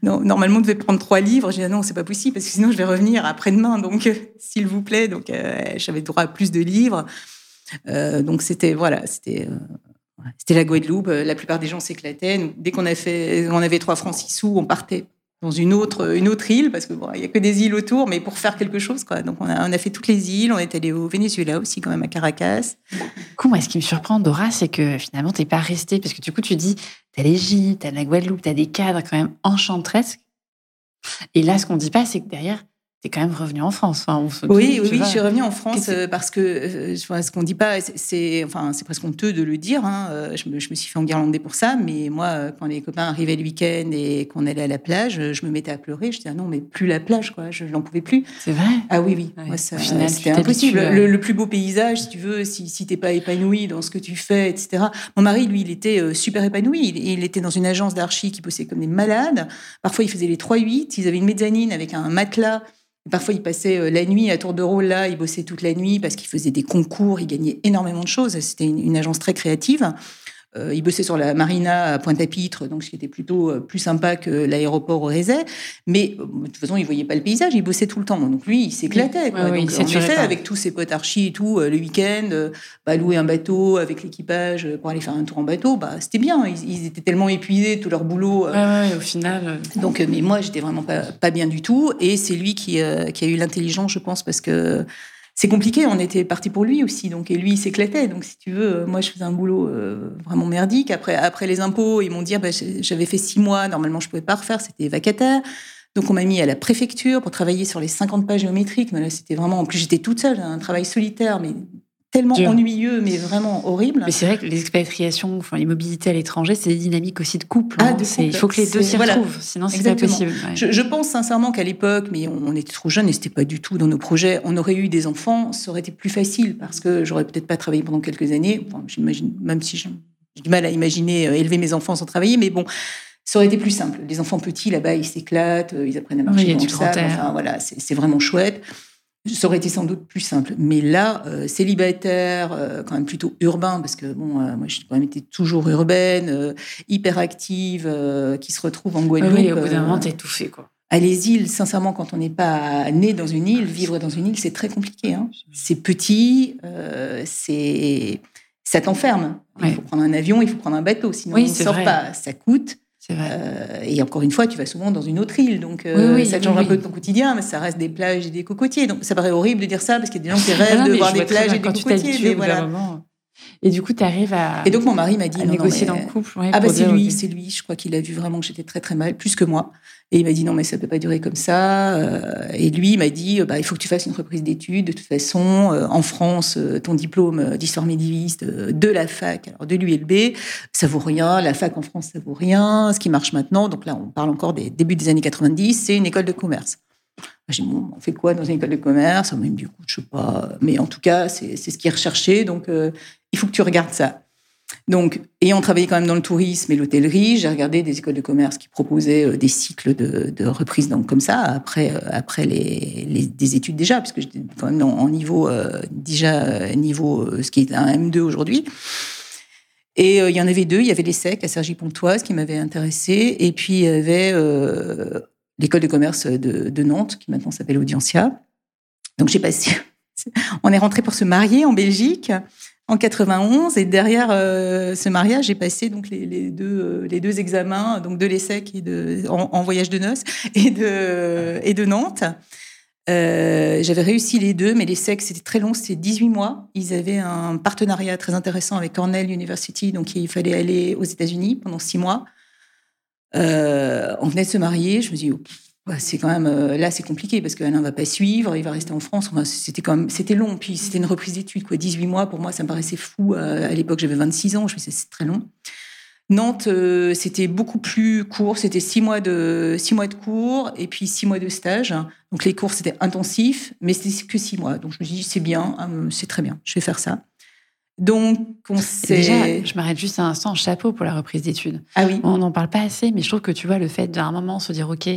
non, normalement, on devait prendre trois livres. J'ai dit, ah non, c'est pas possible parce que sinon, je vais revenir après-demain. Donc, euh, s'il vous plaît. Donc, euh, j'avais droit à plus de livres. Euh, donc, c'était, voilà, c'était, c'était la Guadeloupe. La plupart des gens s'éclataient. Dès qu'on a fait, on avait trois francs six sous, on partait dans une autre, une autre île, parce qu'il bon, n'y a que des îles autour, mais pour faire quelque chose. Quoi. Donc on a, on a fait toutes les îles, on est allé au Venezuela aussi, quand même, à Caracas. Du moi, ce qui me surprend, Dora, c'est que finalement, tu n'es pas resté, parce que du coup, tu dis, tu as l'Égypte, tu as la Guadeloupe, tu as des cadres quand même enchantresques. Et là, ce qu'on ne dit pas, c'est que derrière, tu quand même revenu en France. oui, oui, je suis revenue en France euh, parce que euh, ce qu'on dit pas, c'est enfin, c'est presque honteux de le dire. Hein, euh, je, me, je, me, suis fait enguirlander pour ça, mais moi, quand les copains arrivaient le week-end et qu'on allait à la plage, je me mettais à pleurer. Je disais ah non, mais plus la plage, quoi. Je n'en pouvais plus. C'est vrai? Ah oui, oui. Moi, ça, c'était impossible. Le, plus beau paysage, si tu veux, si, si t'es pas épanoui dans ce que tu fais, etc. Mon mari, lui, il était super épanoui. Il, il était dans une agence d'archi qui bossait comme des malades. Parfois, il faisait les 3-8. Ils avaient une mezzanine avec un matelas Parfois, il passait euh, la nuit à tour de rôle là, il bossait toute la nuit parce qu'il faisait des concours, il gagnait énormément de choses. C'était une, agence très créative. Euh, il bossait sur la marina à Pointe-à-Pitre, donc ce qui était plutôt euh, plus sympa que l'aéroport au Rézet. Mais euh, de toute façon, il voyait pas le paysage, il bossait tout le temps. Donc lui, il s'éclatait. donc, en effet, avec tous ses potes archi et tout, le week-end, bah, louer un bateau avec l'équipage pour aller faire un tour en bateau, bah, c'était bien. Ils, étaient tellement épuisés de tout leur boulot. au final. Donc, mais moi, j'étais vraiment pas, pas, bien du tout. Et c'est lui qui, qui a eu l'intelligence, je pense, parce que c'est compliqué. On était parti pour lui aussi, donc et lui il s'éclatait. Donc si tu veux, euh, moi je faisais un boulot euh, vraiment merdique. Après, après les impôts, ils m'ont dit bah, j'avais fait six mois. Normalement, je pouvais pas refaire. C'était vacataire. Donc on m'a mis à la préfecture pour travailler sur les 50 pages géométriques. Mais là, c'était vraiment. En plus, j'étais toute seule, un travail solitaire, mais tellement ennuyeux, mais vraiment horrible. Mais c'est vrai que les expatriations, enfin les mobilités à l'étranger, c'est des dynamiques aussi de couple. Ah, hein. il faut que les deux s'y retrouvent, sinon c'est pas possible. Je, pense sincèrement qu'à l'époque, mais on, était trop jeunes et c'était pas du tout dans nos projets, on aurait eu des enfants, ça aurait été plus facile parce que j'aurais peut-être pas travaillé pendant quelques années. j'imagine, même si j'ai du mal à imaginer euh, élever mes enfants sans travailler, mais bon. Ça aurait été plus simple. Les enfants petits là-bas, ils s'éclatent, euh, ils apprennent à marcher dans le sable. Enfin, voilà, c'est vraiment chouette ça aurait été sans doute plus simple. Mais là, euh, célibataire, euh, quand même plutôt urbain, parce que bon, euh, moi, j'ai quand même été toujours urbaine, hyper active, qui se retrouve en Guadeloupe. Oui, au bout d'un moment, t'es étouffée, quoi. À les îles, sincèrement, quand on n'est pas né dans une île, vivre dans une île, c'est très compliqué. Hein. C'est petit, c'est ça t'enferme. Il faut prendre un avion, il faut prendre un bateau, sinon on ne sort pas. Ça coûte. Euh, et encore une fois, tu vas souvent dans une autre île, donc euh, ça change un peu de ton quotidien, mais ça reste des plages et des cocotiers. Donc ça paraît horrible de dire ça parce qu'il y a des gens qui rêvent de voir des plages et des cocotiers. Mais voilà. Et du coup, tu arrives à. Et donc, mon mari m'a dit. À négocier dans le couple. ah, bah, c'est lui, c'est lui. Je crois qu'il a vu vraiment que j'étais très, très mal, plus que moi. Et il m'a dit, non, mais ça peut pas durer comme ça. Euh, et lui, il m'a dit, bah, il faut que tu fasses une reprise d'études. De toute façon, euh, en France, euh, ton diplôme d'histoire médiéviste de la fac, alors de l'ULB, ça vaut rien. La fac en France, ça vaut rien. Ce qui marche maintenant, donc là, on parle encore des débuts des années 90, c'est une école de commerce. J'ai dit, bon, on fait quoi dans une école de commerce? On m'a dit, écoute, je sais pas. Mais en tout cas, c'est ce qui est recherché. Donc, il faut que tu regardes ça. Donc, ayant travaillé quand même dans le tourisme et l'hôtellerie, j'ai regardé des écoles de commerce qui proposaient euh, des cycles de, reprise donc comme ça après euh, après les, des études déjà, puisque j'étais quand même en, niveau euh, déjà niveau ce qui est un M2 aujourd'hui. Et il y en avait deux. Il y avait l'ESSEC à Cergy-Pontoise qui m'avait intéressé, et puis il y avait l'école de commerce de, de Nantes qui maintenant s'appelle Audiencia. Donc j'ai passé. On est rentré pour se marier en Belgique en 91 et derrière euh, ce mariage j'ai passé donc les, deux euh, les deux examens donc de l'ESSEC et de en, voyage de noces et de et de Nantes. Euh, j'avais réussi les deux mais l'ESSEC c'était très long c'était 18 mois. Ils avaient un partenariat très intéressant avec Cornell University donc il fallait aller aux États-Unis pendant six mois. On venait de se marier, je me dis, oh, c'est quand même là c'est compliqué parce qu'Alain va pas suivre, il va rester en France. c'était quand même c'était long, puis c'était une reprise d'études quoi, 18 mois pour moi ça me paraissait fou. à l'époque j'avais 26 ans, je me disais c'est très long. Nantes, euh, c'était beaucoup plus court. C'était six mois de six mois de cours et puis six mois de stage. Donc les cours c'était intensif, mais c'était que six mois. Donc je me dis c'est bien, hein, c'est très bien. Je vais faire ça. Donc on s'est. Déjà, je m'arrête juste un instant. Chapeau pour la reprise d'études. Ah oui. On n'en parle pas assez, mais je trouve que tu vois le fait d'un moment se dire ok,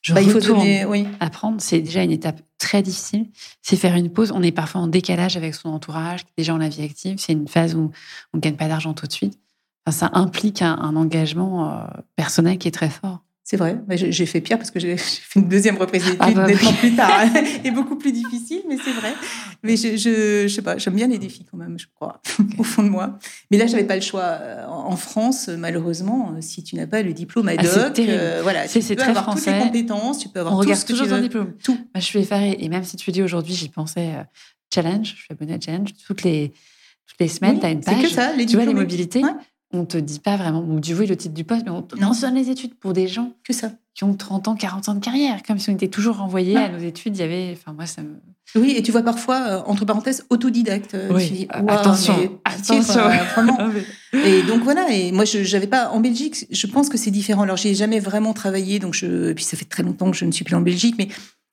je bah, il faut donner, oui. apprendre, c'est déjà une étape très difficile. C'est faire une pause. On est parfois en décalage avec son entourage, déjà en la vie active. C'est une phase où on ne gagne pas d'argent tout de suite ça implique un, engagement euh, personnel qui est très fort. C'est vrai, j'ai fait pire parce que j'ai fait une deuxième reprise d'études ah bah nettement plus tard et beaucoup plus difficile, mais c'est vrai. Mais je, je, sais pas, j'aime bien les défis quand même, je crois, au fond de moi. Mais là, j'avais pas le choix. Euh, en France, malheureusement, si tu n'as pas le diplôme ad ah, hoc, euh, voilà, tu peux avoir toutes les compétences, tu peux avoir On tout regarde ce que toujours veux. diplôme. Tout. je suis effarée. Et même si tu dis aujourd'hui, j'y pensais challenge, je suis abonnée à challenge toutes les toutes les semaines, tu as une page. C'est que ça, les tu vois les mobilités on te dit pas vraiment, on dit oui le titre du poste, mais on mentionne les études pour des gens que ça. qui ont 30 ans, 40 ans de carrière, comme si on était toujours renvoyés à nos études. Il y avait, enfin moi ça me. Oui, et tu vois parfois euh, entre parenthèses autodidacte. Euh, oui. attention, attention. Euh, vraiment. et donc voilà. Et moi je n'avais pas en Belgique. Je pense que c'est différent. Alors j'ai jamais vraiment travaillé, donc je. Et puis ça fait très longtemps que je ne suis plus en Belgique, mais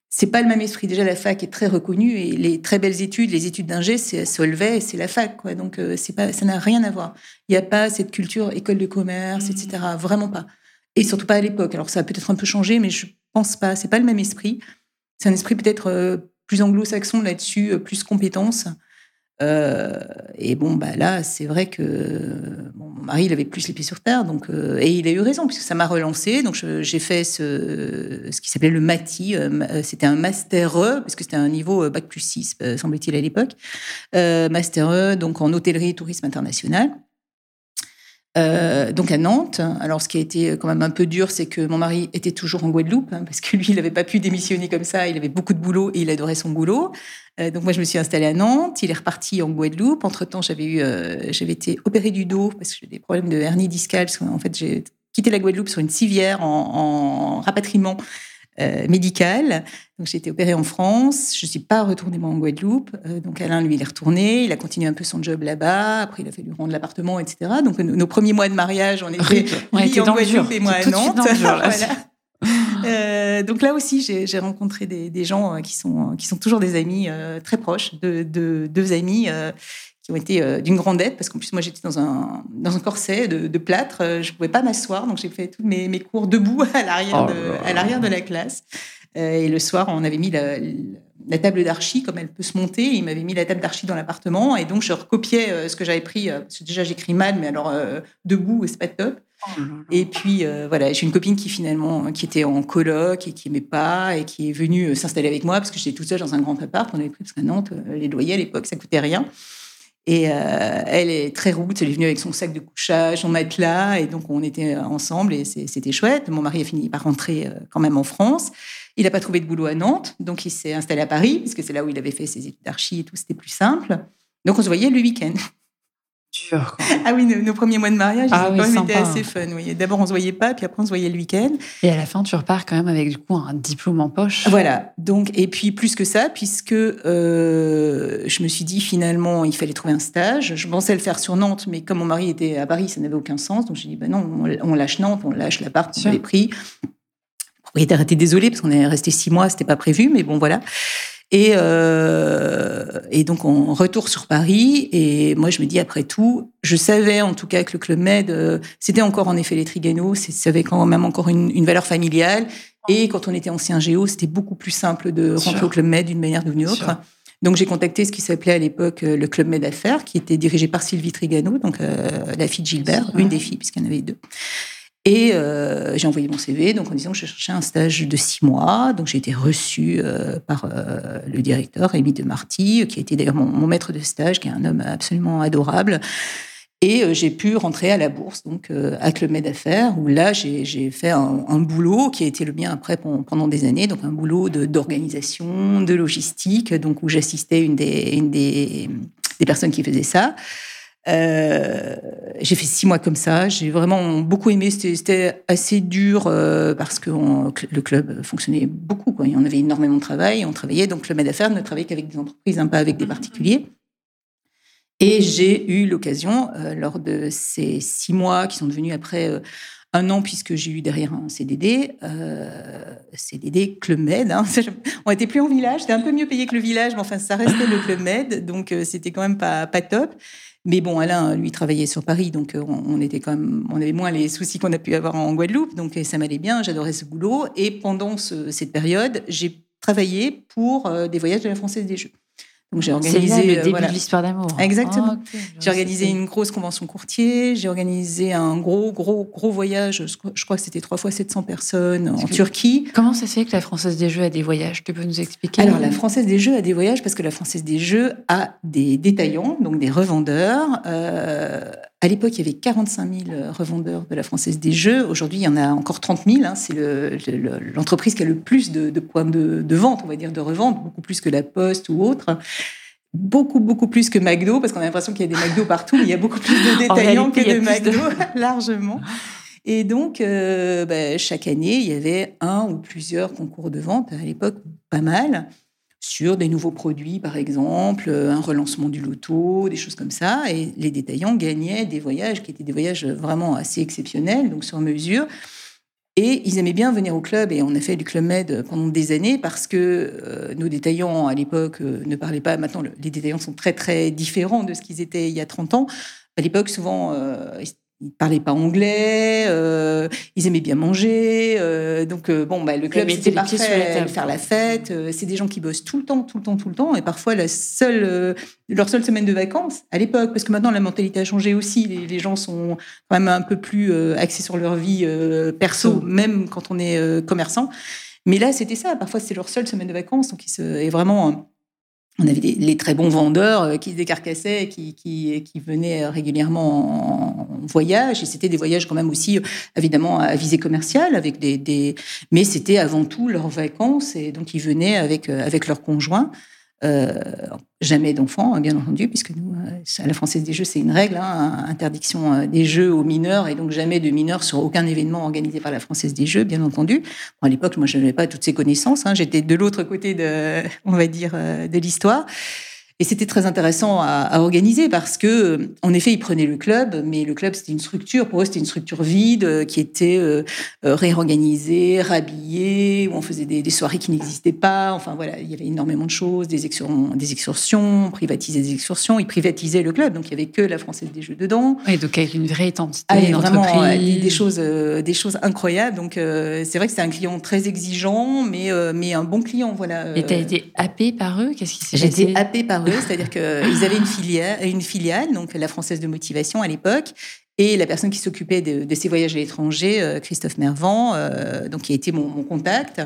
c'est pas le même esprit. Déjà, la fac est très reconnue et les très belles études, les études d'ingé, c'est Solvay c'est la fac. Quoi. Donc, euh, c'est pas, ça n'a rien à voir. Il n'y a pas cette culture école de commerce, etc. Mmh. Vraiment pas. Et surtout pas à l'époque. Alors, ça a peut-être un peu changé, mais je pense pas. C'est pas le même esprit. C'est un esprit peut-être euh, plus anglo-saxon là-dessus, euh, plus compétences. Euh, et bon, bah là, c'est vrai que mon mari, il avait plus les pieds sur terre, donc euh, et il a eu raison puisque ça m'a relancé. Donc j'ai fait ce, ce qui s'appelait le MATI. Euh, c'était un master E parce que c'était un niveau bac plus 6, semble-t-il à l'époque. master E, donc en hôtellerie, tourisme international. Euh, donc à Nantes. Alors ce qui a été quand même un peu dur, c'est que mon mari était toujours en Guadeloupe, hein, parce que lui, il n'avait pas pu démissionner comme ça, il avait beaucoup de boulot et il adorait son boulot. Euh, donc moi, je me suis installée à Nantes, il est reparti en Guadeloupe. Entre-temps, j'avais eu, euh, j'avais été opérée du dos, parce que j'ai des problèmes de hernie discale, parce fait, j'ai quitté la Guadeloupe sur une civière en rapatriement euh, médicale. Donc j'ai été opérée en France. Je suis pas retournée moi en Guadeloupe. Euh, donc Alain lui il est retourné. Il a continué un peu son job là-bas. Après il a fallu rendre l'appartement, etc. Donc nos, premiers mois de mariage, on était lui en Guadeloupe et moi à Nantes. euh, donc là aussi, j'ai rencontré des, des, gens euh, qui sont, qui sont toujours des amis très proches, de, de deux amis qui ont été euh, d'une grande aide, parce qu'en plus, moi, j'étais dans un, dans un corset de, de plâtre. Euh, je ne pouvais pas m'asseoir, donc j'ai fait tous mes, mes, cours debout à l'arrière, oh de, à l'arrière de la classe. Euh, et le soir, on avait mis la, la table d'archi, comme elle peut se monter. Il m'avait mis la table d'archi dans l'appartement. Et donc, je recopiais ce que j'avais pris. Parce que déjà, j'écris mal, mais alors debout, c'est pas top. Oh et puis, voilà, j'ai une copine qui finalement, qui était en coloc et qui aimait pas et qui est venue s'installer avec moi parce que j'étais toute seule dans un grand appart. On avait pris parce qu'à Nantes, les loyers à l'époque, ça coûtait rien. Et euh, elle est très route, elle est venue avec son sac de couchage, son matelas, et donc on était ensemble et c'était chouette. Mon mari a fini par rentrer euh, quand même en France. Il n'a pas trouvé de boulot à Nantes, donc il s'est installé à Paris, puisque c'est là où il avait fait ses études d'archi et tout, c'était plus simple. Donc on se voyait le week-end. Ah oui, nos, premiers mois de mariage, ah ils ont été assez fun. Oui. D'abord, on se voyait pas, puis après, on se voyait le week-end. Et à la fin, tu repars quand même avec du coup un diplôme en poche. Voilà. Donc, et puis plus que ça, puisque euh, je me suis dit finalement, il fallait trouver un stage. Je pensais le faire sur Nantes, mais comme mon mari était à Paris, ça n'avait aucun sens. Donc j'ai dit, ben non, on, lâche Nantes, on lâche l'appart qu'on avait pris. Le propriétaire était désolé parce qu'on est resté six mois, c'était pas prévu, mais bon voilà. Et, euh, et donc, on retourne sur Paris. Et moi, je me dis, après tout, je savais en tout cas que le Club Med, euh, c'était encore en effet les Trigano, ça avait quand même encore une, une, valeur familiale. Et quand on était ancien géo, c'était beaucoup plus simple de rentrer au Club Med d'une manière ou d'une autre. Donc j'ai contacté ce qui s'appelait à l'époque euh, le Club Med Affaires, qui était dirigé par Sylvie Trigano, donc euh, la fille de Gilbert, une des filles, puisqu'il y en avait deux. Et euh, j'ai envoyé mon CV, donc en disant que je cherchais un stage de six mois. Donc j'ai été reçue euh, par euh, le directeur, Rémi de Marty, qui a été d'ailleurs mon, maître de stage, qui est un homme absolument adorable. Et j'ai pu rentrer à la bourse, donc à Club Med Affaires, où là j'ai fait un, boulot qui a été le mien après pendant des années, donc un boulot d'organisation, de, logistique, donc où j'assistais une des, des personnes qui faisaient ça. Euh, j'ai fait six mois comme ça. J'ai vraiment beaucoup aimé. C'était assez dur euh, parce que le club fonctionnait beaucoup. Quoi. On avait énormément de travail. On travaillait donc le Med d'affaires ne travaillait qu'avec des entreprises, hein, pas avec des particuliers. Et j'ai eu l'occasion, euh, lors de ces six mois qui sont devenus après un an puisque j'ai eu derrière un CDD, euh, CDD Club Med. Hein. On était plus en village, c'était un peu mieux payé que le village, mais enfin ça restait le Club Med, donc euh, c'était quand même pas, pas top. Mais bon, Alain, lui, travaillait sur Paris, donc euh, on, était quand on avait moins les soucis qu'on a pu avoir en Guadeloupe, donc ça m'allait bien, j'adorais ce boulot. Et pendant cette période, j'ai travaillé pour des voyages de la Française des Jeux. Donc j'ai organisé le euh, début de l'histoire d'amour. Exactement. Ah, j'ai organisé une grosse convention courtier. J'ai organisé un gros gros gros voyage. Je crois que c'était trois fois 700 personnes en Turquie. Comment ça se fait que la Française des Jeux a des voyages? Tu peux nous expliquer? Alors la Française des Jeux a des voyages parce que la Française des Jeux a des détaillants, donc des revendeurs. Euh, à l'époque, il y avait 45 000 revendeurs de la Française des Jeux. Aujourd'hui, il y en a encore 30 000. Hein. C'est l'entreprise qui a le plus de, points de, de, vente, on va dire, de revente, beaucoup plus que la Poste ou autre beaucoup, beaucoup plus que McDo, parce qu'on a l'impression qu'il y a des McDo partout, mais il y a beaucoup plus de détaillants que de McDo, largement. Et donc, euh, bah, chaque année, il y avait un ou plusieurs concours de vente, à l'époque pas mal, sur des nouveaux produits, par exemple, un relancement du loto, des choses comme ça. Et les détaillants gagnaient des voyages qui étaient des voyages vraiment assez exceptionnels, donc sur mesure. Et ils aimaient bien venir au club, et on a fait du Club Med pendant des années parce que euh, nos détaillants à l'époque euh, ne parlaient pas. Maintenant, les détaillants sont très très différents de ce qu'ils étaient il y a 30 ans. À l'époque, souvent, euh, ils parlaient pas anglais, euh, ils aimaient bien manger, euh, donc euh, bon, bah, le club c'était parfait, faire la fête. c'est des gens qui bossent tout le temps, tout le temps, tout le temps, et parfois la seule, leur seule semaine de vacances à l'époque, parce que maintenant la mentalité a changé aussi. Les, gens sont quand même un peu plus axés sur leur vie perso, même quand on est commerçant. Mais là, c'était ça. Parfois, c'est leur seule semaine de vacances, donc ils se, et vraiment on avait des, les très bons vendeurs euh, qui se décarcassaient, qui, qui, qui venaient régulièrement en, voyage. Et c'était des voyages quand même aussi, évidemment, à visée commerciale, avec des, des... mais c'était avant tout leurs vacances. Et donc, ils venaient avec, euh, avec leurs conjoints. Euh, jamais d'enfants, hein, bien entendu, puisque nous, euh, à la Française des Jeux, c'est une règle, hein, interdiction euh, des Jeux aux mineurs, et donc jamais de mineurs sur aucun événement organisé par la Française des Jeux, bien entendu. à l'époque, moi, je n'avais pas toutes ces connaissances. Hein, J'étais de l'autre côté de, on va dire, de l'histoire. Et c'était très intéressant à, organiser parce que, en effet, ils prenaient le club, mais le club, c'était une structure. Pour eux, c'était une structure vide euh, qui était euh, euh, réorganisée, rhabillée, où on faisait des, soirées qui n'existaient pas. Enfin, voilà, il y avait énormément de choses, des, excursions, des excursions, privatiser des excursions. Ils privatisaient le club, donc il y avait que la Française des Jeux dedans. Et donc avec une vraie identité, ah, vraiment des, choses, des choses incroyables. Donc c'est vrai que c'était un client très exigeant, mais mais un bon client, voilà. Et tu as été happé par eux? Qu'est-ce qui s'est passé? J'ai été happé par eux c'est-à-dire qu'ils avaient une filiale, une filiale, donc la Française de Motivation à l'époque, et la personne qui s'occupait de, ces voyages à l'étranger, euh, Christophe Mervant, euh, donc qui a été mon, contact,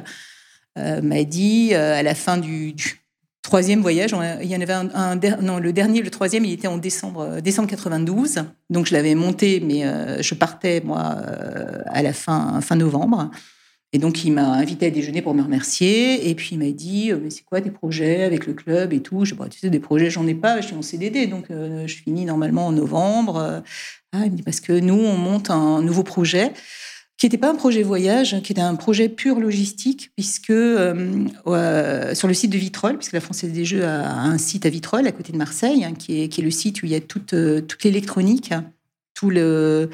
euh, m'a dit à la fin du, troisième voyage, il y en avait un, non le dernier, le troisième, il était en décembre décembre 92, donc je l'avais monté, mais je partais moi à la fin fin novembre. Et donc, il m'a invité à déjeuner pour me remercier. Et puis, il m'a dit, euh, mais c'est quoi tes projets avec le club et tout? Je dis, bah, tu sais, des projets, j'en ai pas, je suis en CDD. Donc, euh, je finis normalement en novembre. Ah, il me dit, parce que nous, on monte un nouveau projet qui n'était pas un projet voyage, qui était un projet pur logistique, puisque euh, sur le site de Vitrolles, puisque la Française des Jeux a un site à Vitrolles, à côté de Marseille, hein, qui, est, qui, est, le site où il y a toute, toute l'électronique, tout le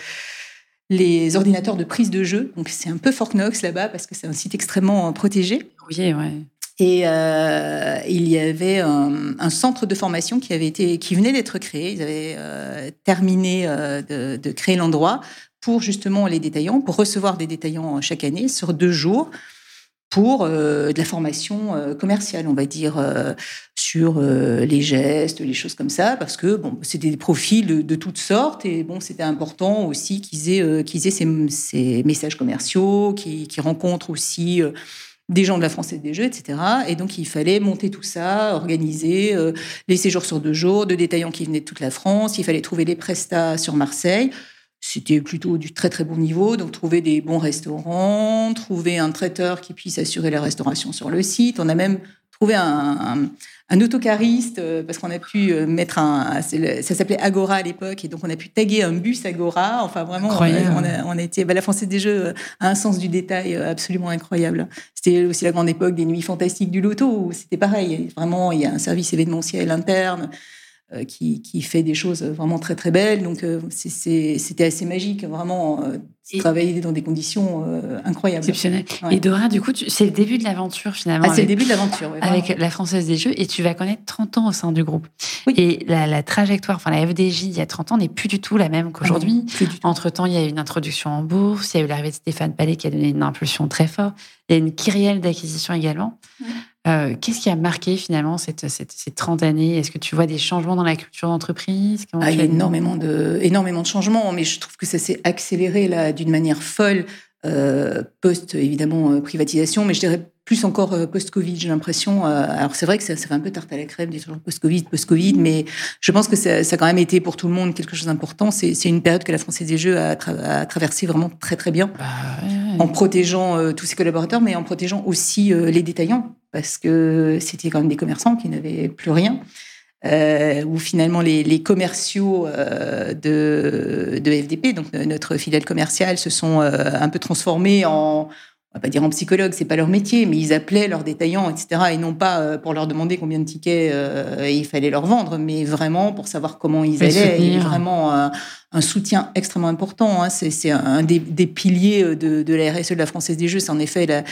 les ordinateurs de prise de jeu. Donc c'est un peu Fort Knox là-bas parce que c'est un site extrêmement protégé. Oui, ouais. Et euh, il y avait un, centre de formation qui avait été, qui venait d'être créé. Ils avaient euh, terminé euh, de, de, créer l'endroit pour justement les détaillants, pour recevoir des détaillants chaque année sur deux jours pour euh, de la formation euh, commerciale, on va dire, euh, sur les gestes, les choses comme ça, parce que bon, c'était des profils de, toutes sortes et bon, c'était important aussi qu'ils aient, qu'ils aient ces, messages commerciaux, qu'ils rencontrent aussi des gens de la Française des Jeux, etc. Et donc, il fallait monter tout ça, organiser les séjours sur deux jours, de détaillants qui venaient de toute la France. Il fallait trouver des prestats sur Marseille. C'était plutôt du très très bon niveau, donc trouver des bons restaurants, trouver un traiteur qui puisse assurer la restauration sur le site. On a même trouvé un, un, autocariste euh, parce qu'on a pu euh, mettre un. Ça s'appelait Agora à l'époque et donc on a pu taguer un bus Agora. Enfin vraiment, on a, on a, été. Bah, la Française des Jeux a un sens du détail absolument incroyable. C'était aussi la grande époque des nuits fantastiques du loto où c'était pareil. Vraiment, il y a un service événementiel interne. Euh, qui, qui, fait des choses vraiment très très belles. Donc euh, c'était assez magique, vraiment euh, travailler dans des conditions incroyables. Exceptionnelles. Et Dora, du coup, c'est le début de l'aventure finalement. Ah, c'est le début de l'aventure. avec la Française des Jeux, et tu vas connaître 30 ans au sein du groupe. Et la, la, trajectoire, enfin la FDJ il y a 30 ans n'est plus du tout la même qu'aujourd'hui. Ah Entre-temps, il y a eu une introduction en bourse, il y a eu l'arrivée de Stéphane Palais qui a donné une impulsion très forte, il y a une kyrielle d'acquisition également. Euh, qu'est-ce qui a marqué finalement cette, ces 30 années? Est-ce que tu vois des changements dans la culture d'entreprise? Ah, Il y a énormément de, énormément de changements, mais je trouve que ça s'est accéléré là d'une manière folle. Euh, post évidemment euh, privatisation, mais je dirais plus encore post-Covid, j'ai l'impression. alors c'est vrai que ça, ça, fait un peu tarte à la crème, des post-Covid, post-Covid, mais je pense que ça, ça, a quand même été pour tout le monde quelque chose d'important. C'est une période que la Française des Jeux a, a traversé vraiment très très bien, bah, en protégeant tous ses collaborateurs, mais en protégeant aussi les détaillants parce que c'était quand même des commerçants qui n'avaient plus rien. Euh, où finalement les, commerciaux euh, de, de, FDP, donc notre filiale commerciale, se sont euh, un peu transformés en, on va pas dire en psychologue, c'est pas leur métier, mais ils appelaient leurs détaillants, etc. Et non pas euh, pour leur demander combien de tickets il fallait leur vendre, mais vraiment pour savoir comment ils allaient. Il y vraiment un, soutien extrêmement important. Hein. C'est un des, des piliers de, de, la RSE de la Française des Jeux. C'est en effet la,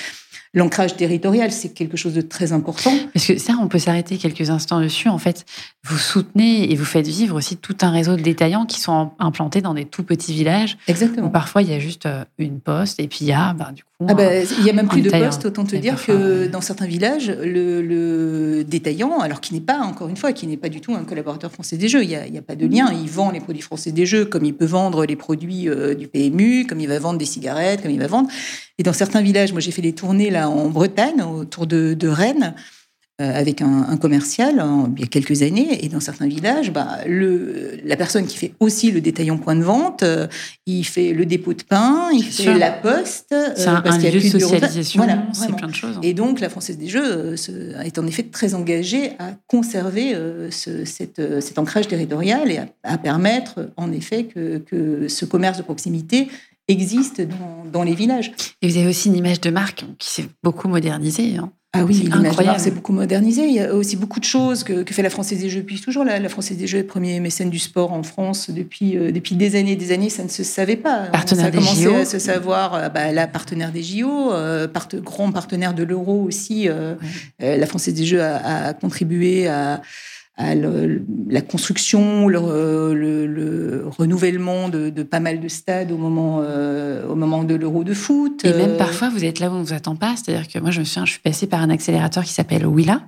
l'ancrage territorial, c'est quelque chose de très important. Parce que ça, on peut s'arrêter quelques instants dessus. En fait, vous soutenez et vous faites vivre aussi tout un réseau de détaillants qui sont implantés dans des tout petits villages. Exactement. Où parfois, il y a juste euh, une poste et puis il y a, ben, du coup, ah ben, il y a même plus de postes, autant te dire que dans certains villages, le, détaillant, alors qui n'est pas, encore une fois, qui n'est pas du tout un collaborateur français des jeux, il n'y a, a, pas de lien. Il vend les produits français des jeux comme il peut vendre les produits euh, du PMU, comme il va vendre des cigarettes, comme il va vendre. Et dans certains villages, moi j'ai fait des tournées là en Bretagne, autour de, de Rennes. Euh, avec un, commercial il y a quelques années. Et dans certains villages, bah, le, la personne qui fait aussi le détaillant point de vente, euh, il fait le dépôt de pain, il fait la poste. Euh, c'est un, parce qu'il y a plus de socialisation, voilà, c'est plein de choses. Et donc la Française des Jeux est en effet très engagée à conserver ce, cette, cet ancrage territorial et à, permettre en effet que, que ce commerce de proximité existe dans, dans, les villages. Et vous avez aussi une image de marque qui s'est beaucoup modernisée. Hein. Ah oui, l'image c'est beaucoup modernisé. Il y a aussi beaucoup de choses que, fait la Française des Jeux depuis toujours. La, la Française des Jeux est premier mécène du sport en France depuis, euh, depuis des années des années. Ça ne se savait pas. Partenaire ça a commencé à se savoir. Euh, bah, la partenaire des JO, euh, grand partenaire de l'euro aussi. la Française des Jeux a contribué à à la construction, le, le, renouvellement de, de, pas mal de stades au moment, euh, au moment de l'Euro de foot. Et même euh, parfois, vous êtes là où on ne vous attend pas. C'est-à-dire que moi, je me souviens, je suis passée par un accélérateur qui s'appelle Willa.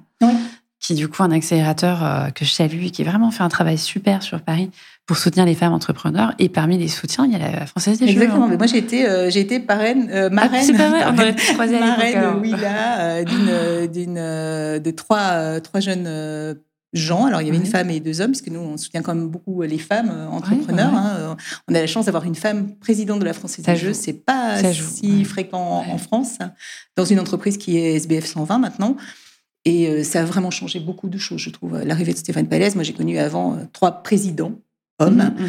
Qui est du coup un accélérateur euh, que je salue et qui a vraiment fait un travail super sur Paris pour soutenir les femmes entrepreneurs. Et parmi les soutiens, il y a la Française des Jeux. Exactement. Hein. Mais moi, j'ai été, j'ai été parraine, euh, marraine, ah, c'est pas vrai. marraine Willa, d'une, d'une, de trois, trois jeunes gens. Alors, il y avait une femme et deux hommes, parce que nous, on soutient quand même beaucoup les femmes euh, entrepreneurs. Hein. Euh, on a la chance d'avoir une femme présidente de la Française des Jeux. C'est pas si fréquent en France, dans une entreprise qui est SBF 120 maintenant. Et euh, ça a vraiment changé beaucoup de choses, je trouve. L'arrivée de Stéphane Palaise, moi, j'ai connu avant trois présidents hommes. Mmh, mmh.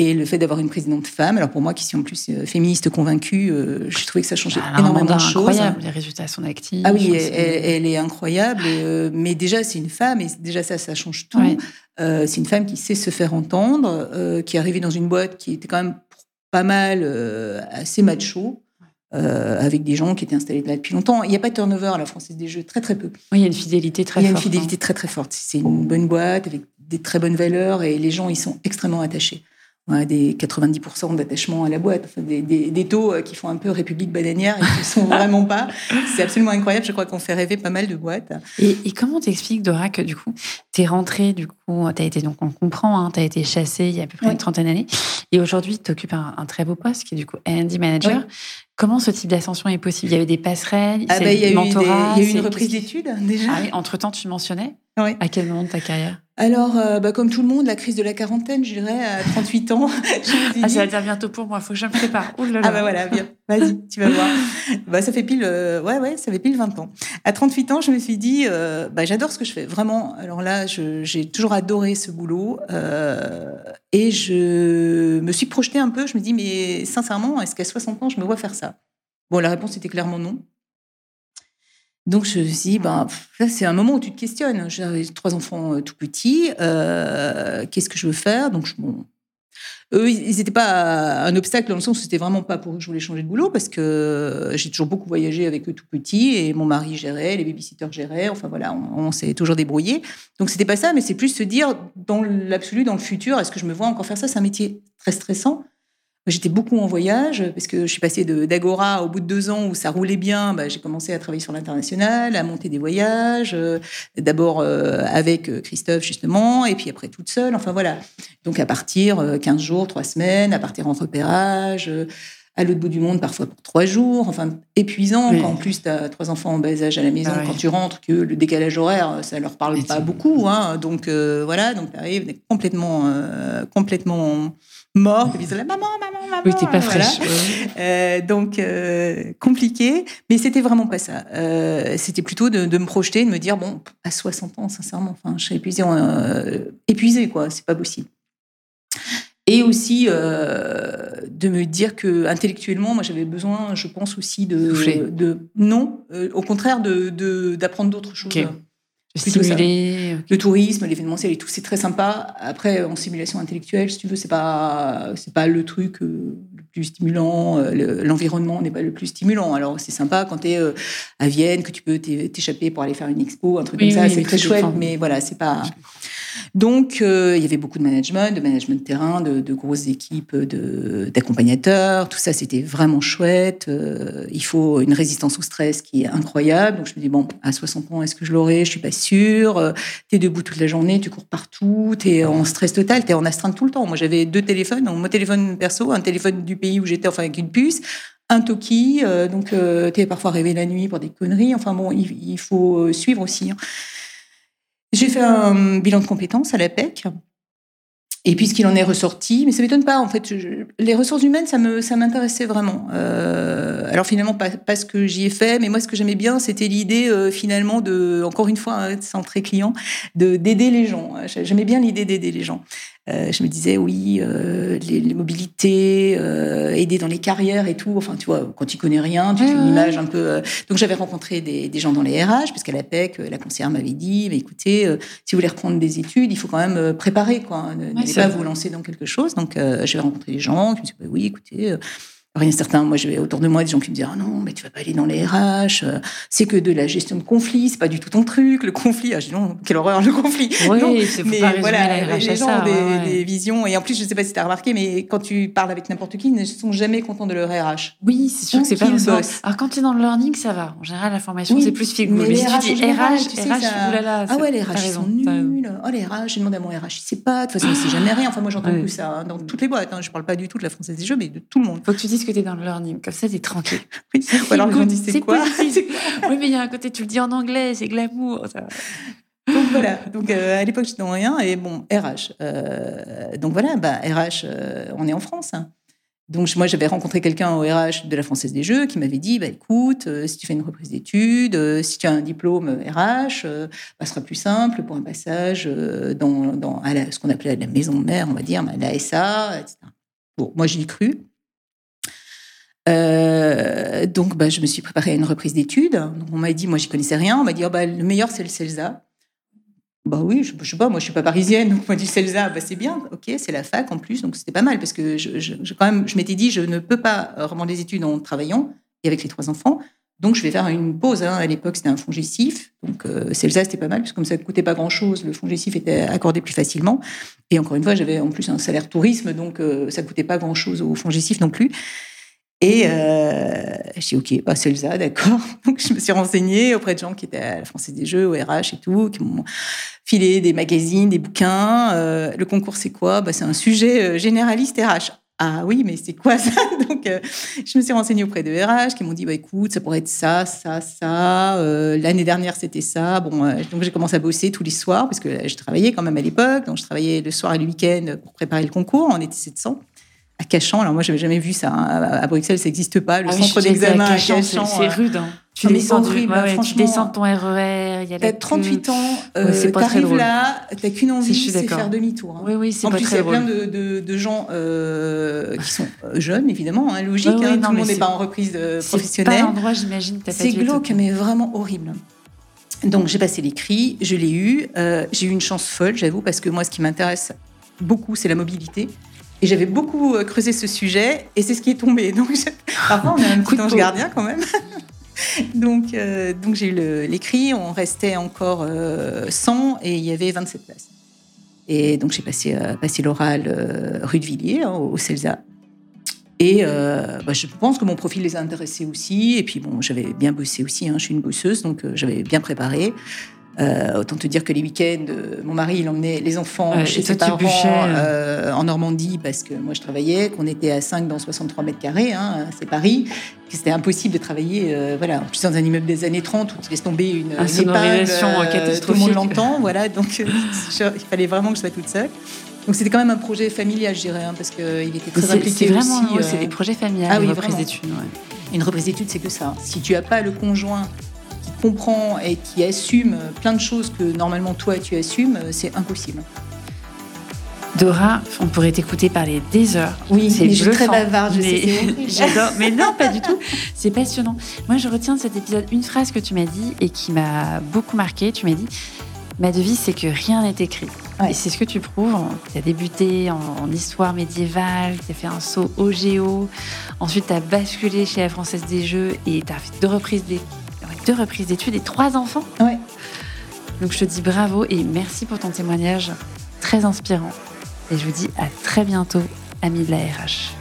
Et le fait d'avoir une présidente femme, alors pour moi qui suis en plus euh, féministe convaincue, euh, je trouvais que ça changeait énormément de choses. incroyable, les résultats sont actifs. Ah oui, elle, est incroyable, euh, mais déjà c'est une femme et déjà ça, ça change tout. c'est une femme qui sait se faire entendre, qui est arrivée dans une boîte qui était quand même pas mal assez macho. avec des gens qui étaient installés là depuis longtemps. Il n'y a pas de turnover à la Française des Jeux, très très peu. Oui, il y a une fidélité très forte. Il y a une fidélité hein. très très forte. C'est une bonne boîte avec des très bonnes valeurs et les gens ils sont extrêmement attachés des 90% d'attachement à la boîte, des, taux euh, qui font un peu République bananière et qui ne sont vraiment pas. C'est absolument incroyable. Je crois qu'on fait rêver pas mal de boîtes. Et, et comment t'expliques, Dora, que du coup, tu es rentrée, du coup, tu as été, donc on comprend, hein, tu as été chassée il y a à peu près une trentaine d'années. Et aujourd'hui, tu occupes un, très beau poste qui est du coup R&D Manager. Comment ce type d'ascension est possible? Il y avait des passerelles, ah bah, il y a eu mentorat, il y a eu une reprise d'études déjà. Ah entre-temps, tu mentionnais À quel moment de ta carrière alors, euh, bah, comme tout le monde, la crise de la quarantaine, je dirais, à 38 ans. ah, ça va dire bientôt pour moi, il faut que je me prépare. Ah bah voilà, bien, vas-y, tu vas voir. bah, ça fait pile, euh, ouais, ouais, ça fait pile 20 ans. À 38 ans, je me suis dit, euh, bah, j'adore ce que je fais, vraiment. Alors là, j'ai toujours adoré ce boulot. et je me suis projetée un peu, je me dis, mais sincèrement, est-ce qu'à 60 ans, je me vois faire ça? Bon, la réponse était clairement non. Donc je me suis dit, ben, c'est un moment où tu te questionnes. J'avais trois enfants euh, tout petits. Euh, qu'est-ce que je veux faire? Donc, bon, eux, ils n'étaient pas un obstacle dans le sens où c'était vraiment pas pour eux que je voulais changer de boulot parce que j'ai toujours beaucoup voyagé avec eux tout petits et mon mari gérait, les babysitters géraient. Enfin voilà, on, s'est toujours débrouillé. Donc c'était pas ça, mais c'est plus se dire dans l'absolu, dans le futur, est-ce que je me vois encore faire ça? C'est un métier très stressant. J'étais beaucoup en voyage parce que je suis passée d'Agora au bout de deux ans où ça roulait bien. Bah, j'ai commencé à travailler sur l'international, à monter des voyages, euh, d'abord euh, avec euh, Christophe justement, et puis après toute seule. Enfin voilà. Donc à partir 15 jours, trois semaines, à partir en repérage, à l'autre bout du monde parfois pour trois jours. Enfin épuisant quand en plus tu as trois enfants en bas âge à la maison. Ah quand tu rentres, que le décalage horaire, ça leur parle pas beaucoup. Hein. Donc voilà, donc tu arrives complètement, complètement mort. Puis maman, maman, maman. Oui, t'es pas fraîche. Euh, donc euh, compliqué, mais c'était vraiment pas ça. Euh, c'était plutôt de, me projeter, de me dire bon, à 60 ans, sincèrement, enfin, je serais épuisée, épuisée quoi, c'est pas possible. Et aussi de me dire que intellectuellement, moi, j'avais besoin, je pense aussi de, de non, au contraire, de d'apprendre d'autres choses. Stimuler. Le tourisme, l'événementiel et tout, c'est très sympa. Après, en simulation intellectuelle, si tu veux, c'est pas c'est pas le truc euh, le plus stimulant. Euh, l'environnement n'est pas le plus stimulant. Alors c'est sympa quand tu es euh, à Vienne, que tu peux t'échapper pour aller faire une expo, un truc comme ça, c'est très chouette. Mais voilà, c'est pas. Donc, euh, il y avait beaucoup de management, de management de terrain, de, grosses équipes d'accompagnateurs. Tout ça, c'était vraiment chouette. Euh, il faut une résistance au stress qui est incroyable. Donc, je me dis, bon, à 60 ans, est-ce que je l'aurai? Je suis pas sûre. Euh, tu es debout toute la journée, tu cours partout, tu es en stress total, tu es en astreinte tout le temps. Moi, j'avais deux téléphones, mon téléphone perso, un téléphone du pays où j'étais, enfin, avec une puce, un toki, donc tu es parfois rêvé la nuit pour des conneries. Enfin bon, il, faut suivre aussi. Hein. J'ai fait un bilan de compétences à l'APEC. Et puis ce en est ressorti, mais ça m'étonne pas en fait. les ressources humaines, ça me ça m'intéressait vraiment. Euh, alors finalement pas, pas ce que j'y ai fait, mais moi ce que j'aimais bien, c'était l'idée euh, finalement de encore une fois hein, centré client, de d'aider les gens. J'aimais bien l'idée d'aider les gens. Euh, je me disais, oui, euh, les, mobilités, euh, aider dans les carrières et tout. Enfin, tu vois, quand tu connais rien, tu fais une image un peu. Donc, j'avais rencontré des, gens dans les RH, puisqu'à la PEC, la conseillère m'avait dit, mais écoutez, si vous voulez reprendre des études, il faut quand même préparer, quoi. Ne pas vous lancer dans quelque chose. Donc, j'avais rencontré des gens qui me disaient, bah oui, écoutez Rien certain, moi, j'avais autour de moi des gens qui me disaient ah non, mais tu vas pas aller dans les RH, euh, c'est que de la gestion de conflit, c'est pas du tout ton truc, le conflit. Ah, je dis non, quelle horreur le conflit. Oui, c'est mais pas voilà, la les gens ont des, visions et en plus, je sais pas si tu as remarqué, mais quand tu parles avec n'importe qui, ils ne sont jamais contents de leur RH. Oui, c'est sûr que c'est pas boss. Alors quand tu es dans le learning, ça va. En général, la formation c'est plus figure. Mais, mais si tu dis RH, tu sais, RH, ça... ah ouais, les RH ils sont nuls. Oh les RH, j'ai demandé à mon RH, il sait pas. De toute façon, il sait jamais rien. Enfin, moi, j'entends plus ça hein, dans toutes les boîtes. Hein. Je parle pas du tout de la française des jeux, mais de tout le monde. Faut que tu dises que tu es dans le learning comme ça, t'es tranquille. Oui. Ou alors c'est quoi Oui, mais il y a un côté, tu le dis en anglais, c'est glamour. Ça. Donc voilà, donc euh, à l'époque j'étais dans rien et bon RH. Euh, donc voilà, bah RH, euh, on est en France. Hein. Donc moi j'avais rencontré quelqu'un au RH de la Française des Jeux qui m'avait dit bah écoute si tu fais une reprise d'études, si tu as un diplôme RH, bah, ce sera plus simple pour un passage dans, dans à ce qu'on appelait la maison mère, on va dire, la SA, etc. Bon, moi j'y ai cru. Euh, donc, bah, je me suis préparée à une reprise d'études. On m'a dit, moi, j'y connaissais rien. On m'a dit, oh, bah, le meilleur, c'est le CELSA. Bah oui, je, je sais pas, moi, je suis pas parisienne. Donc, on m'a dit, CELSA, bah, c'est bien. OK, c'est la fac en plus. Donc, c'était pas mal parce que je, quand même, je m'étais dit, je ne peux pas reprendre des études en travaillant et avec les trois enfants. Donc, je vais faire une pause. Hein. À l'époque, c'était un fonds gestif. Donc, euh, CELSA, c'était pas mal, parce que comme ça ne coûtait pas grand-chose, le fonds gestif était accordé plus facilement. Et encore une fois, j'avais en plus un salaire tourisme, donc euh, ça coûtait pas grand-chose au fonds gestif non plus. Et euh, j'ai dit, OK, bah, CELSA, d'accord. Donc, je me suis renseignée auprès de gens qui étaient à la Française des Jeux, au RH et tout, qui m'ont filé des magazines, des bouquins. Euh, le concours, c'est quoi? Bah, C'est un sujet euh, généraliste RH. ah oui, mais c'est quoi ça? Donc, euh, je me suis renseignée auprès de RH qui m'ont dit, bah, écoute, ça pourrait être ça, ça, ça. L'année dernière, c'était ça. Bon, donc j'ai commencé à bosser tous les soirs parce que je travaillais quand même à l'époque. Donc, je travaillais le soir et le week-end pour préparer le concours. On était 700 à Cachan. Alors moi, j'avais jamais vu ça. Hein. À Bruxelles, ça n'existe pas. Le Ah oui, centre d'examen à Cachan, Cachan. c'est- C'est rude. hein. Tu Non, descends, horrible, ouais, ouais, tu descends de ton RER. A T'as la 38 queue. ans, Ouais, euh, très t'arrives drôle. là, t'as qu'une envie, c'est faire demi-tour. hein. Oui, oui, c'est En pas plus, il y très a plein drôle. de, de- de gens euh, qui sont euh, jeunes, évidemment, hein, logique. Ouais, ouais, hein, non, tout le monde n'est pas en reprise euh, C'est pas professionnelle. l'endroit, j'imagine. C'est glauque, au- mais vraiment horrible. Donc j'ai passé l'écrit, je l'ai eu. euh, j'ai eu une chance folle, j'avoue, parce que moi, ce qui m'intéresse beaucoup, c'est la mobilité. Et j'avais beaucoup euh, creusé ce sujet, et c'est ce qui est tombé. Donc je- parfois, on a un petit ange gardien quand même. donc euh, donc j'ai eu l'écrit, on restait encore euh, 100 et il y avait 27 places. Et donc j'ai passé, euh, passé l'oral euh, rue de Villiers, hein, au, CELSA. Et euh, bah, je pense que mon profil les a intéressés aussi. Et puis bon, j'avais bien bossé aussi. hein, je suis une bosseuse, donc euh, j'avais bien préparé. Euh, autant te dire que les week-ends, euh, mon mari, il emmenait les enfants Ouais, chez ses parents euh, en Normandie parce que moi je travaillais, qu'on était à 5 dans 63 mètres carrés, hein, c'est Paris, que c'était impossible de travailler, euh, voilà, en plus dans un immeuble des années 30 où tu laisses tomber une, Ah, une sonorisation, épingle, euh, tout le catastrophique. monde l'entend, voilà, donc il fallait vraiment que je sois toute seule. Donc c'était quand même un projet familial, je dirais, hein, parce qu'il était très impliqué c'est vraiment, aussi. c'est des projets familiales, ah oui, reprises vraiment. d'études. ouais. une reprise d'études, c'est que ça. Si tu n'as pas le conjoint comprend et qui assume plein de choses que normalement toi tu assumes, c'est impossible. Dora, on pourrait t'écouter parler des heures. Oui, c'est mais je suis très bavarde, je Mais-. J'adore. Mais non, pas du tout. C'est passionnant. Moi, je retiens de cet épisode une phrase que tu m'as dit et qui m'a beaucoup marqué. Tu m'as dit Ma devise, c'est que rien n'est écrit. Ouais. Et c'est ce que tu prouves. Tu as débuté en, en histoire médiévale, tu as fait un saut au géo. Ensuite, tu as basculé chez la Française des Jeux et tu as fait deux reprises deux reprises d'études et trois enfants. Ouais. Donc, je te dis bravo et merci pour ton témoignage très inspirant. Et je vous dis à très bientôt, amis de la RH.